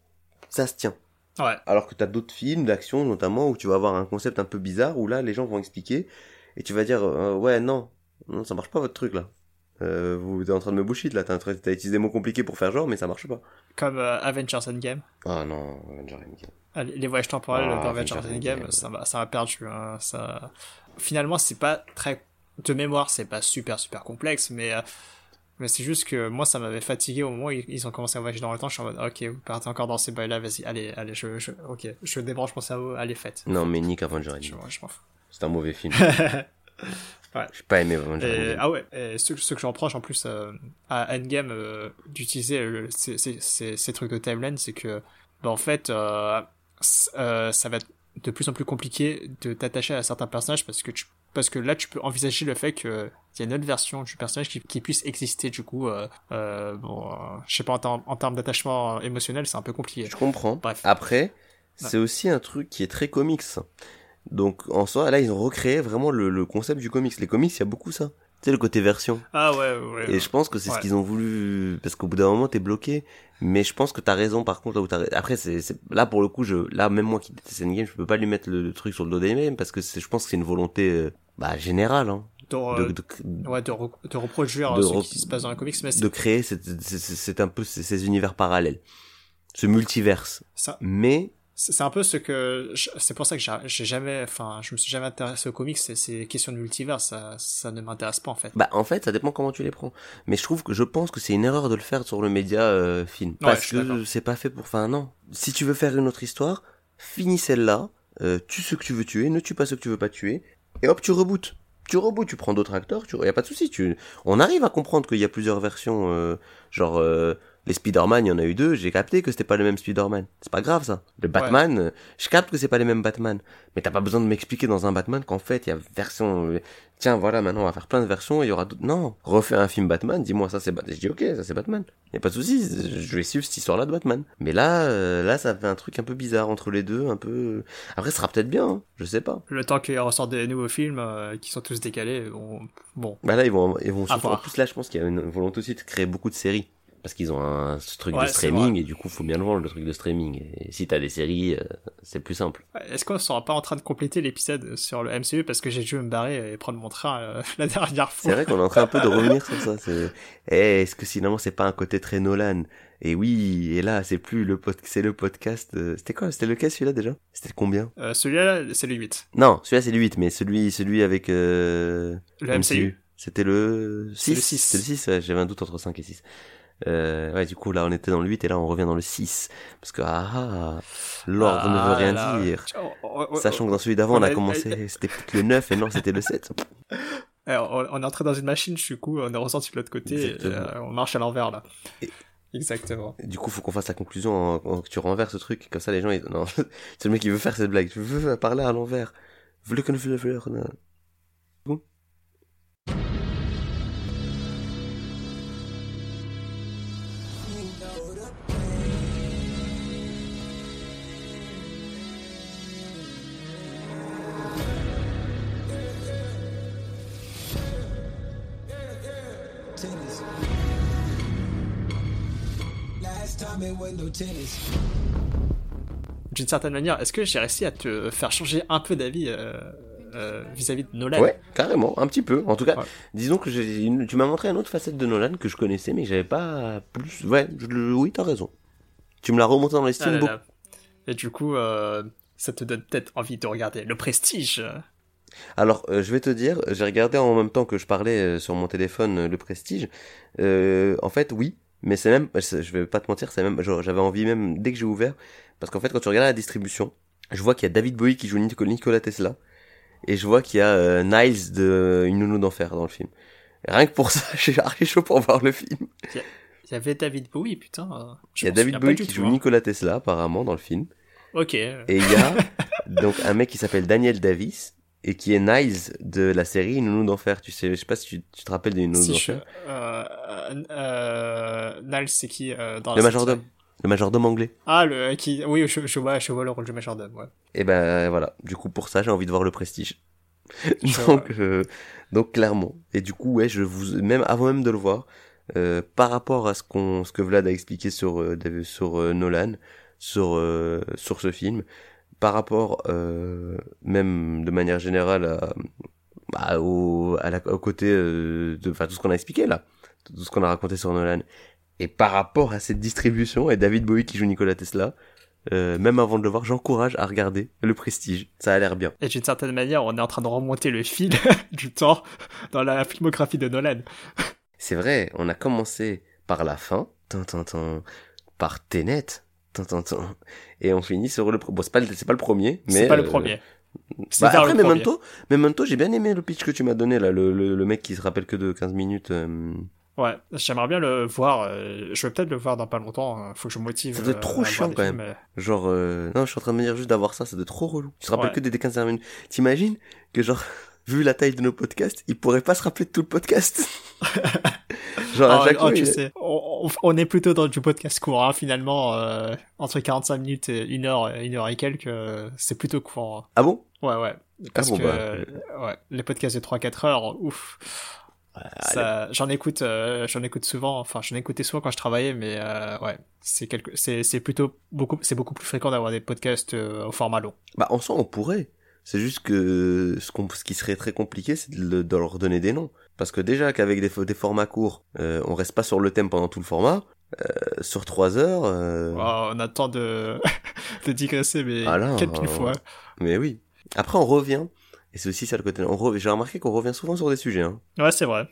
[SPEAKER 1] ça se tient.
[SPEAKER 2] Ouais.
[SPEAKER 1] Alors que t'as d'autres films d'action notamment où tu vas avoir un concept un peu bizarre où là les gens vont expliquer et tu vas dire euh, ouais non non ça marche pas votre truc là. Euh, vous êtes en train de me bullshit là, t'as utilisé des mots compliqués pour faire genre mais ça marche pas.
[SPEAKER 2] Comme euh, Avengers Endgame.
[SPEAKER 1] Ah non, Avengers Endgame.
[SPEAKER 2] Ah, Les voyages temporels
[SPEAKER 1] Ah,
[SPEAKER 2] dans Avengers
[SPEAKER 1] Avengers
[SPEAKER 2] Endgame,
[SPEAKER 1] Endgame.
[SPEAKER 2] ça m'a ça m'a perdu. hein, ça... Finalement, c'est pas très. De mémoire, c'est pas super super complexe, mais. euh, Mais c'est juste que moi, ça m'avait fatigué au moment où ils ont commencé à voyager dans le temps. Je suis en mode, ok, vous partez encore dans ces bails-là, vas-y, allez, allez, je, je, ok, je débranche mon cerveau, allez, faites.
[SPEAKER 1] Non mais Nick Avengers
[SPEAKER 2] Je,
[SPEAKER 1] Endgame.
[SPEAKER 2] je m'en fous.
[SPEAKER 1] C'est un mauvais film.
[SPEAKER 2] Ouais.
[SPEAKER 1] J'ai pas aimé
[SPEAKER 2] Et,
[SPEAKER 1] Endgame.
[SPEAKER 2] ah ouais, et ce, ce que j'en reproche en plus euh, à Endgame euh, d'utiliser ces, trucs de timeline, c'est que, bah, en fait, euh, euh, ça va être de plus en plus compliqué de t'attacher à certains personnages parce que tu, parce que là, tu peux envisager le fait qu'il y a une autre version du personnage qui, qui puisse exister. Du coup, euh, euh, bon, euh, je sais pas, en, termes- en termes d'attachement émotionnel, c'est un peu compliqué.
[SPEAKER 1] Je comprends.
[SPEAKER 2] Bref.
[SPEAKER 1] Après, c'est aussi un truc qui est très comics. Donc en soi, là ils ont recréé vraiment le, le concept du comics. Les comics, il y a beaucoup ça. Tu sais le côté version.
[SPEAKER 2] Ah ouais, ouais.
[SPEAKER 1] Et je pense que c'est ce qu'ils ont voulu parce qu'au bout d'un moment t'es bloqué. Mais je pense que t'as raison par contre là où t'as après c'est là pour le coup je là même moi qui déteste Endgame je peux pas lui mettre le, le truc sur le dos d'Endgame parce que c'est je pense que c'est une volonté euh, bah générale hein,
[SPEAKER 2] de,
[SPEAKER 1] de, de,
[SPEAKER 2] ouais, de, re- de reproduire
[SPEAKER 1] de
[SPEAKER 2] ce qui se passe dans les comics, mais
[SPEAKER 1] de créer c'est c'est- c'est c'est un peu ces, ces univers parallèles ce multiverse
[SPEAKER 2] ça,
[SPEAKER 1] mais
[SPEAKER 2] C'est un peu ce que c'est pour ça que j'ai jamais enfin je me suis jamais intéressé aux comics c'est ces questions de multivers ça ça ne m'intéresse pas en fait.
[SPEAKER 1] Bah en fait ça dépend comment tu les prends. Mais je trouve que je pense que c'est une erreur de le faire sur le média euh, film
[SPEAKER 2] Ouais,
[SPEAKER 1] parce que c'est pas fait pour. Enfin non. Si tu veux faire une autre histoire, finis celle-là, euh, tue ce que tu veux tuer, ne tue pas ce que tu veux pas tuer, et hop tu rebootes. Tu rebootes, tu prends d'autres acteurs, tu y a pas de souci. Tu, on arrive à comprendre qu'il y a plusieurs versions, euh, genre euh, les Spider-Man, il y en a eu deux. J'ai capté que c'était pas le même Spider-Man. C'est pas grave ça. Le Batman, euh, je capte que c'est pas les mêmes Batman. Mais t'as pas besoin de m'expliquer dans un Batman qu'en fait il y a version. euh, Tiens, voilà, maintenant on va faire plein de versions et il y aura d'autres. Non, refais un film Batman, dis-moi ça c'est Batman. Je dis ok, ça c'est Batman. Y a pas de souci, je vais suivre cette histoire-là de Batman. Mais là, euh, là ça fait un truc un peu bizarre entre les deux, un peu. Après, ce sera peut-être bien, hein, je sais pas.
[SPEAKER 2] Le temps qu'ils ressortent des nouveaux films euh, qui sont tous décalés bon, bon
[SPEAKER 1] Bah là, ils vont, ils vont.
[SPEAKER 2] Voir.
[SPEAKER 1] plus là, je pense qu'il y a une volonté aussi de créer beaucoup de séries. Parce qu'ils ont un ce truc
[SPEAKER 2] Ouais,
[SPEAKER 1] de
[SPEAKER 2] c'est
[SPEAKER 1] streaming et du coup faut bien le vendre le truc de streaming. Et si t'as des séries, euh, c'est plus simple.
[SPEAKER 2] est-ce qu'on sera pas en train de compléter l'épisode sur le MCU parce que j'ai dû me barrer et prendre mon train euh, la dernière
[SPEAKER 1] C'est
[SPEAKER 2] fois.
[SPEAKER 1] vrai qu'on est en train un peu de revenir sur ça. C'est, Eh, est-ce que finalement c'est pas un côté très Nolan? Et oui, et là c'est plus le pod... c'est le podcast. euh, C'était quoi? C'était lequel celui-là déjà? C'était combien?
[SPEAKER 2] Celui-là c'est le 8.
[SPEAKER 1] Non, celui-là c'est le 8, mais celui celui avec.
[SPEAKER 2] Le MCU.
[SPEAKER 1] C'était le 6
[SPEAKER 2] C'est le 6.
[SPEAKER 1] C'était le 6, ouais, j'avais un doute entre 5 et 6. Euh, ouais, du coup, là, on était dans le 8 et là, on revient dans le 6. Parce que, ah, ah, l'ordre ne veut
[SPEAKER 2] Ah
[SPEAKER 1] rien
[SPEAKER 2] là,
[SPEAKER 1] dire.
[SPEAKER 2] oh, oh, oh,
[SPEAKER 1] Sachant que dans celui d'avant, on a commencé, c'était peut-être le 9 et non, c'était le 7.
[SPEAKER 2] Alors, on est entré dans une machine, du coup, on est ressorti de l'autre côté, et, euh, on marche à l'envers là.
[SPEAKER 1] Et-
[SPEAKER 2] Exactement.
[SPEAKER 1] Du coup, faut qu'on fasse la conclusion en, en- que tu renverses ce truc. Comme ça, les gens, ils, non, c'est le mec qui veut faire cette blague. Je veux parler à l'envers. Vle. Bon.
[SPEAKER 2] D'une certaine manière, est-ce que j'ai réussi à te faire changer un peu d'avis euh, euh, vis-à-vis de Nolan?
[SPEAKER 1] Ouais, carrément, un petit peu. En tout cas,
[SPEAKER 2] Ouais.
[SPEAKER 1] disons que une- tu m'as montré une autre facette de Nolan que je connaissais, mais que j'avais pas plus. Ouais, je oui, t'as raison. Tu me l'as remonté dans
[SPEAKER 2] Ah
[SPEAKER 1] l'estime
[SPEAKER 2] là
[SPEAKER 1] beaucoup.
[SPEAKER 2] Et du coup, euh, ça te donne peut-être envie de regarder Le Prestige.
[SPEAKER 1] Alors, euh, je vais te dire, j'ai regardé en même temps que je parlais euh, sur mon téléphone euh, le Prestige. Euh, en fait, oui, mais c'est même, je vais pas te mentir, c'est même, j'avais envie même dès que j'ai ouvert, parce qu'en fait, quand tu regardes la distribution, je vois qu'il y a David Bowie qui joue Nico- Nikola Tesla, et je vois qu'il y a euh, Niles de Une nounou d'enfer dans le film. Et rien que pour ça, suis archi chaud pour voir le film.
[SPEAKER 2] Il y avait David Bowie, putain. euh,
[SPEAKER 1] Il y a David Bowie qui
[SPEAKER 2] tout,
[SPEAKER 1] joue
[SPEAKER 2] hein.
[SPEAKER 1] Nikola Tesla apparemment dans le film.
[SPEAKER 2] Ok.
[SPEAKER 1] Et il y a donc un mec qui s'appelle Daniel Davis et qui est Niles de la série nounou d'enfer. Tu sais, je sais pas si tu, tu te rappelles de Une nounou
[SPEAKER 2] Si je...
[SPEAKER 1] d'enfer.
[SPEAKER 2] Euh, euh, euh, Niles, c'est qui euh, dans
[SPEAKER 1] Le majordome. Le majordome anglais.
[SPEAKER 2] Ah, le qui. Oui, je, je vois, je vois le rôle du majordome. Ouais.
[SPEAKER 1] Et ben voilà. Du coup pour ça j'ai envie de voir le Prestige. Donc donc clairement. Et du coup ouais je vous même avant même de le voir. par rapport à ce qu'on ce que Vlad a expliqué sur sur Nolan sur sur ce film par rapport euh, même de manière générale à, bah, au à la, au côté euh, de enfin tout ce qu'on a expliqué là. Tout ce qu'on a raconté sur Nolan. Et par rapport à cette distribution et David Bowie qui joue Nikola Tesla euh, même avant de le voir j'encourage à regarder le Prestige. Ça a l'air bien.
[SPEAKER 2] Et d'une certaine manière, on est en train de remonter le fil du temps dans la filmographie de Nolan.
[SPEAKER 1] C'est vrai, on a commencé par la fin, tan, tan, tan, par Tenet, et on finit sur le... Bon, c'est pas, le- c'est pas le premier, mais...
[SPEAKER 2] C'est pas le
[SPEAKER 1] euh,
[SPEAKER 2] premier. C'est
[SPEAKER 1] Bah, après,
[SPEAKER 2] le premier.
[SPEAKER 1] Memento, Memento, j'ai bien aimé le pitch que tu m'as donné, là, le, le, le mec qui se rappelle que de 15 minutes. euh,
[SPEAKER 2] Ouais, j'aimerais bien le voir. euh, je vais peut-être le voir dans pas longtemps. hein, Faut que je me motive.
[SPEAKER 1] Ça doit être trop chiant, quand
[SPEAKER 2] films,
[SPEAKER 1] même.
[SPEAKER 2] mais-
[SPEAKER 1] genre, euh, non, je suis en train de me dire juste d'avoir ça, ça doit être trop relou. Tu te rappelles
[SPEAKER 2] Ouais.
[SPEAKER 1] que des, des 15 minutes. T'imagines que, genre, vu la taille de nos podcasts, il pourrait pas se rappeler de tout le podcast. genre,
[SPEAKER 2] Oh, oh, tu sais, on, est plutôt dans du podcast court, hein, finalement. euh, entre 45 minutes et une heure, une heure et quelques, euh, c'est plutôt court. hein.
[SPEAKER 1] Ah bon?
[SPEAKER 2] Ouais, ouais. Parce
[SPEAKER 1] bon,
[SPEAKER 2] que
[SPEAKER 1] bah.
[SPEAKER 2] euh, ouais, les podcasts de 3-4 heures, ouf. J'en écoute, euh, j'en écoute souvent. Enfin, j'en écoutais souvent quand je travaillais, mais euh, ouais, c'est quelque, c'est, c'est plutôt beaucoup, c'est beaucoup plus fréquent d'avoir des podcasts euh, au format long.
[SPEAKER 1] Bah, en soi, on pourrait. C'est juste que ce, qu'on, ce qui serait très compliqué, c'est de, le- de leur donner des noms. Parce que déjà qu'avec des, des formats courts, euh, on reste pas sur le thème pendant tout le format. Euh, sur trois heures, euh,
[SPEAKER 2] Oh, on attend de, de digresser, mais
[SPEAKER 1] Ah là,
[SPEAKER 2] quelle pile fois.
[SPEAKER 1] mais oui. Après, on revient. Et c'est aussi ça le côté. J'ai remarqué qu'on revient souvent sur des sujets. Hein.
[SPEAKER 2] Ouais, c'est vrai.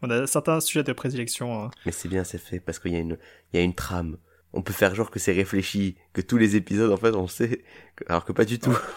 [SPEAKER 2] On a certains sujets de prédilection. hein.
[SPEAKER 1] Mais c'est bien, c'est fait parce qu'il y a une, il y a une trame. On peut faire genre que c'est réfléchi, que tous les épisodes, en fait, on sait, alors que pas du tout.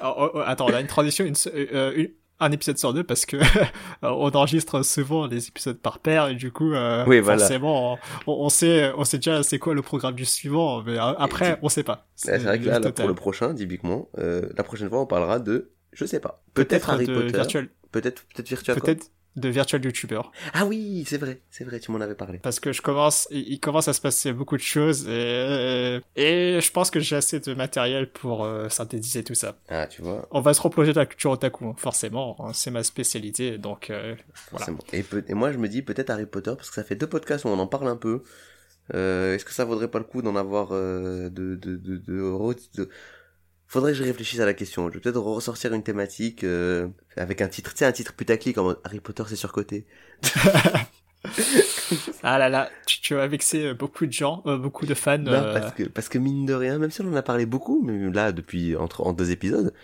[SPEAKER 2] Alors, oh, oh, attends, on a une transition, une, euh, une- un épisode sur deux parce que on enregistre souvent les épisodes par paire et du coup, euh,
[SPEAKER 1] Oui, voilà.
[SPEAKER 2] forcément, on, on sait, on sait déjà c'est quoi le programme du suivant, mais euh, après, on sait pas.
[SPEAKER 1] Ouais, c'est vrai que là, pour le prochain, typiquement, euh, la prochaine fois, on parlera de, je sais pas, peut-être
[SPEAKER 2] peut-être
[SPEAKER 1] Harry
[SPEAKER 2] de
[SPEAKER 1] Potter, peut-être, peut-être Virtual Cop.
[SPEAKER 2] peut-être de virtual YouTuber.
[SPEAKER 1] Ah oui, c'est vrai, c'est vrai, tu m'en avais parlé.
[SPEAKER 2] Parce que je commence, il commence à se passer beaucoup de choses et, et je pense que j'ai assez de matériel pour euh, synthétiser tout ça.
[SPEAKER 1] Ah, tu vois,
[SPEAKER 2] On va se replonger dans la culture otaku, hein, forcément, hein, c'est ma spécialité, donc euh, voilà.
[SPEAKER 1] Et, et moi, je me dis peut-être Harry Potter, parce que ça fait deux podcasts où on en parle un peu. Euh, est-ce que ça vaudrait pas le coup d'en avoir, euh, de, de, de, de, de- Faudrait que je réfléchisse à la question. Je vais peut-être ressortir une thématique, euh, avec un titre, tu sais, un titre putaclic en mode Harry Potter c'est surcoté.
[SPEAKER 2] Ah là là, tu, tu vas vexer euh, beaucoup de gens, euh, beaucoup de fans.
[SPEAKER 1] Non,
[SPEAKER 2] euh,
[SPEAKER 1] parce que, parce que mine de rien, même si on en a parlé beaucoup, mais là, depuis, entre, en deux épisodes,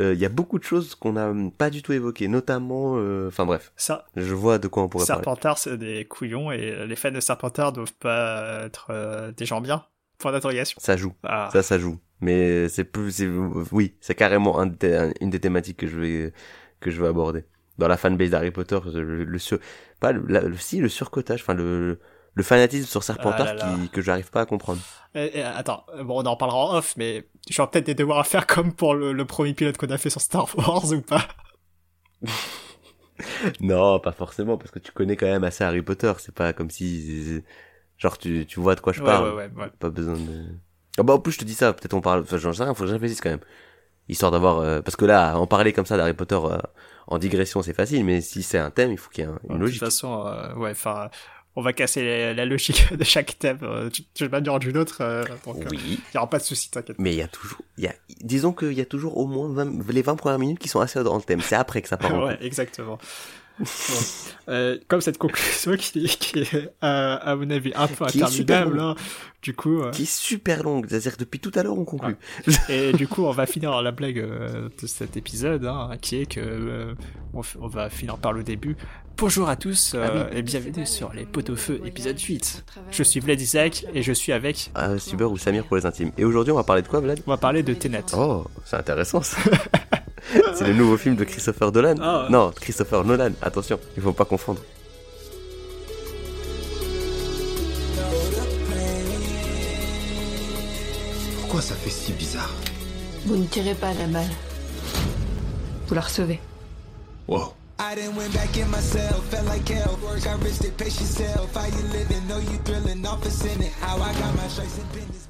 [SPEAKER 1] euh, il y a beaucoup de choses qu'on n'a pas du tout évoquées, notamment, enfin bref,
[SPEAKER 2] ça,
[SPEAKER 1] je vois de quoi on pourrait parler.
[SPEAKER 2] Serpentard, c'est des couillons et les fans de Serpentard doivent pas être des gens bien. Point d'interrogation.
[SPEAKER 1] Ça joue,
[SPEAKER 2] Ah,
[SPEAKER 1] ça, ça joue. Mais c'est plus, oui, c'est carrément un des- un- une des thématiques que je vais, que je vais aborder. Dans la fanbase d'Harry Potter, le, le sur, pas le, la- le- si, le surcotage, enfin, le, le fanatisme sur Serpentard
[SPEAKER 2] Ah là là.
[SPEAKER 1] qui, que j'arrive pas à comprendre.
[SPEAKER 2] Et- et, attends, bon, on en parlera en off, mais j'aurai peut-être des devoirs à faire comme pour le, le premier pilote qu'on a fait sur Star Wars ou pas?
[SPEAKER 1] Non, pas forcément, parce que tu connais quand même assez Harry Potter. C'est pas comme si, genre, tu, tu vois de quoi je
[SPEAKER 2] Ouais,
[SPEAKER 1] parle.
[SPEAKER 2] ouais, ouais, ouais.
[SPEAKER 1] Pas besoin de. Ah bah en plus je te dis ça, peut-être on parle. Enfin, j'en sais rien, faut que je réfléchisse quand même. Histoire d'avoir, euh, parce que là, en parler comme ça d'Harry Potter euh, en digression, c'est facile, mais si c'est un thème, il faut qu'il y ait un- une
[SPEAKER 2] de
[SPEAKER 1] logique.
[SPEAKER 2] toute façon, euh, ouais, enfin, on va casser la, la logique de chaque thème. Tu, tu vas dire d'une autre, donc il
[SPEAKER 1] Oui,
[SPEAKER 2] y aura pas de souci, t'inquiète.
[SPEAKER 1] mais il y a toujours, y a, disons qu'il y a toujours au moins 20 les 20 premières minutes qui sont assez dans le thème. C'est après que ça part. en
[SPEAKER 2] ouais, exactement. Euh, comme cette conclusion qui, qui est, euh, à mon avis, un peu
[SPEAKER 1] Qui super
[SPEAKER 2] interminable, hein. du coup, euh,
[SPEAKER 1] Qui est super longue. C'est-à-dire depuis tout à l'heure, on conclut.
[SPEAKER 2] et du coup, on va finir la blague euh, de cet épisode, hein, qui est que on, va finir par le début. Bonjour à tous
[SPEAKER 1] Ah
[SPEAKER 2] et bienvenue sur les Pot au Feu épisode 8. Je suis Vlad Isaac et je suis avec.
[SPEAKER 1] Ah, Cyber ou Samir pour les intimes. Et aujourd'hui, on va parler de quoi, Vlad?
[SPEAKER 2] On va parler de Tenet.
[SPEAKER 1] Oh, c'est intéressant ça. c'est le nouveau film de Christopher Dolan.
[SPEAKER 2] Ah ouais.
[SPEAKER 1] Non, Christopher Nolan. Attention, il faut pas confondre.
[SPEAKER 5] Pourquoi ça fait si bizarre
[SPEAKER 4] Vous ne tirez pas la balle. Vous la recevez.
[SPEAKER 5] Wow.
[SPEAKER 6] I done went back in myself, felt like hell. Got rich, they pace yourself. How you living? Know you thrilling, off a How I got my stripes and benders back in.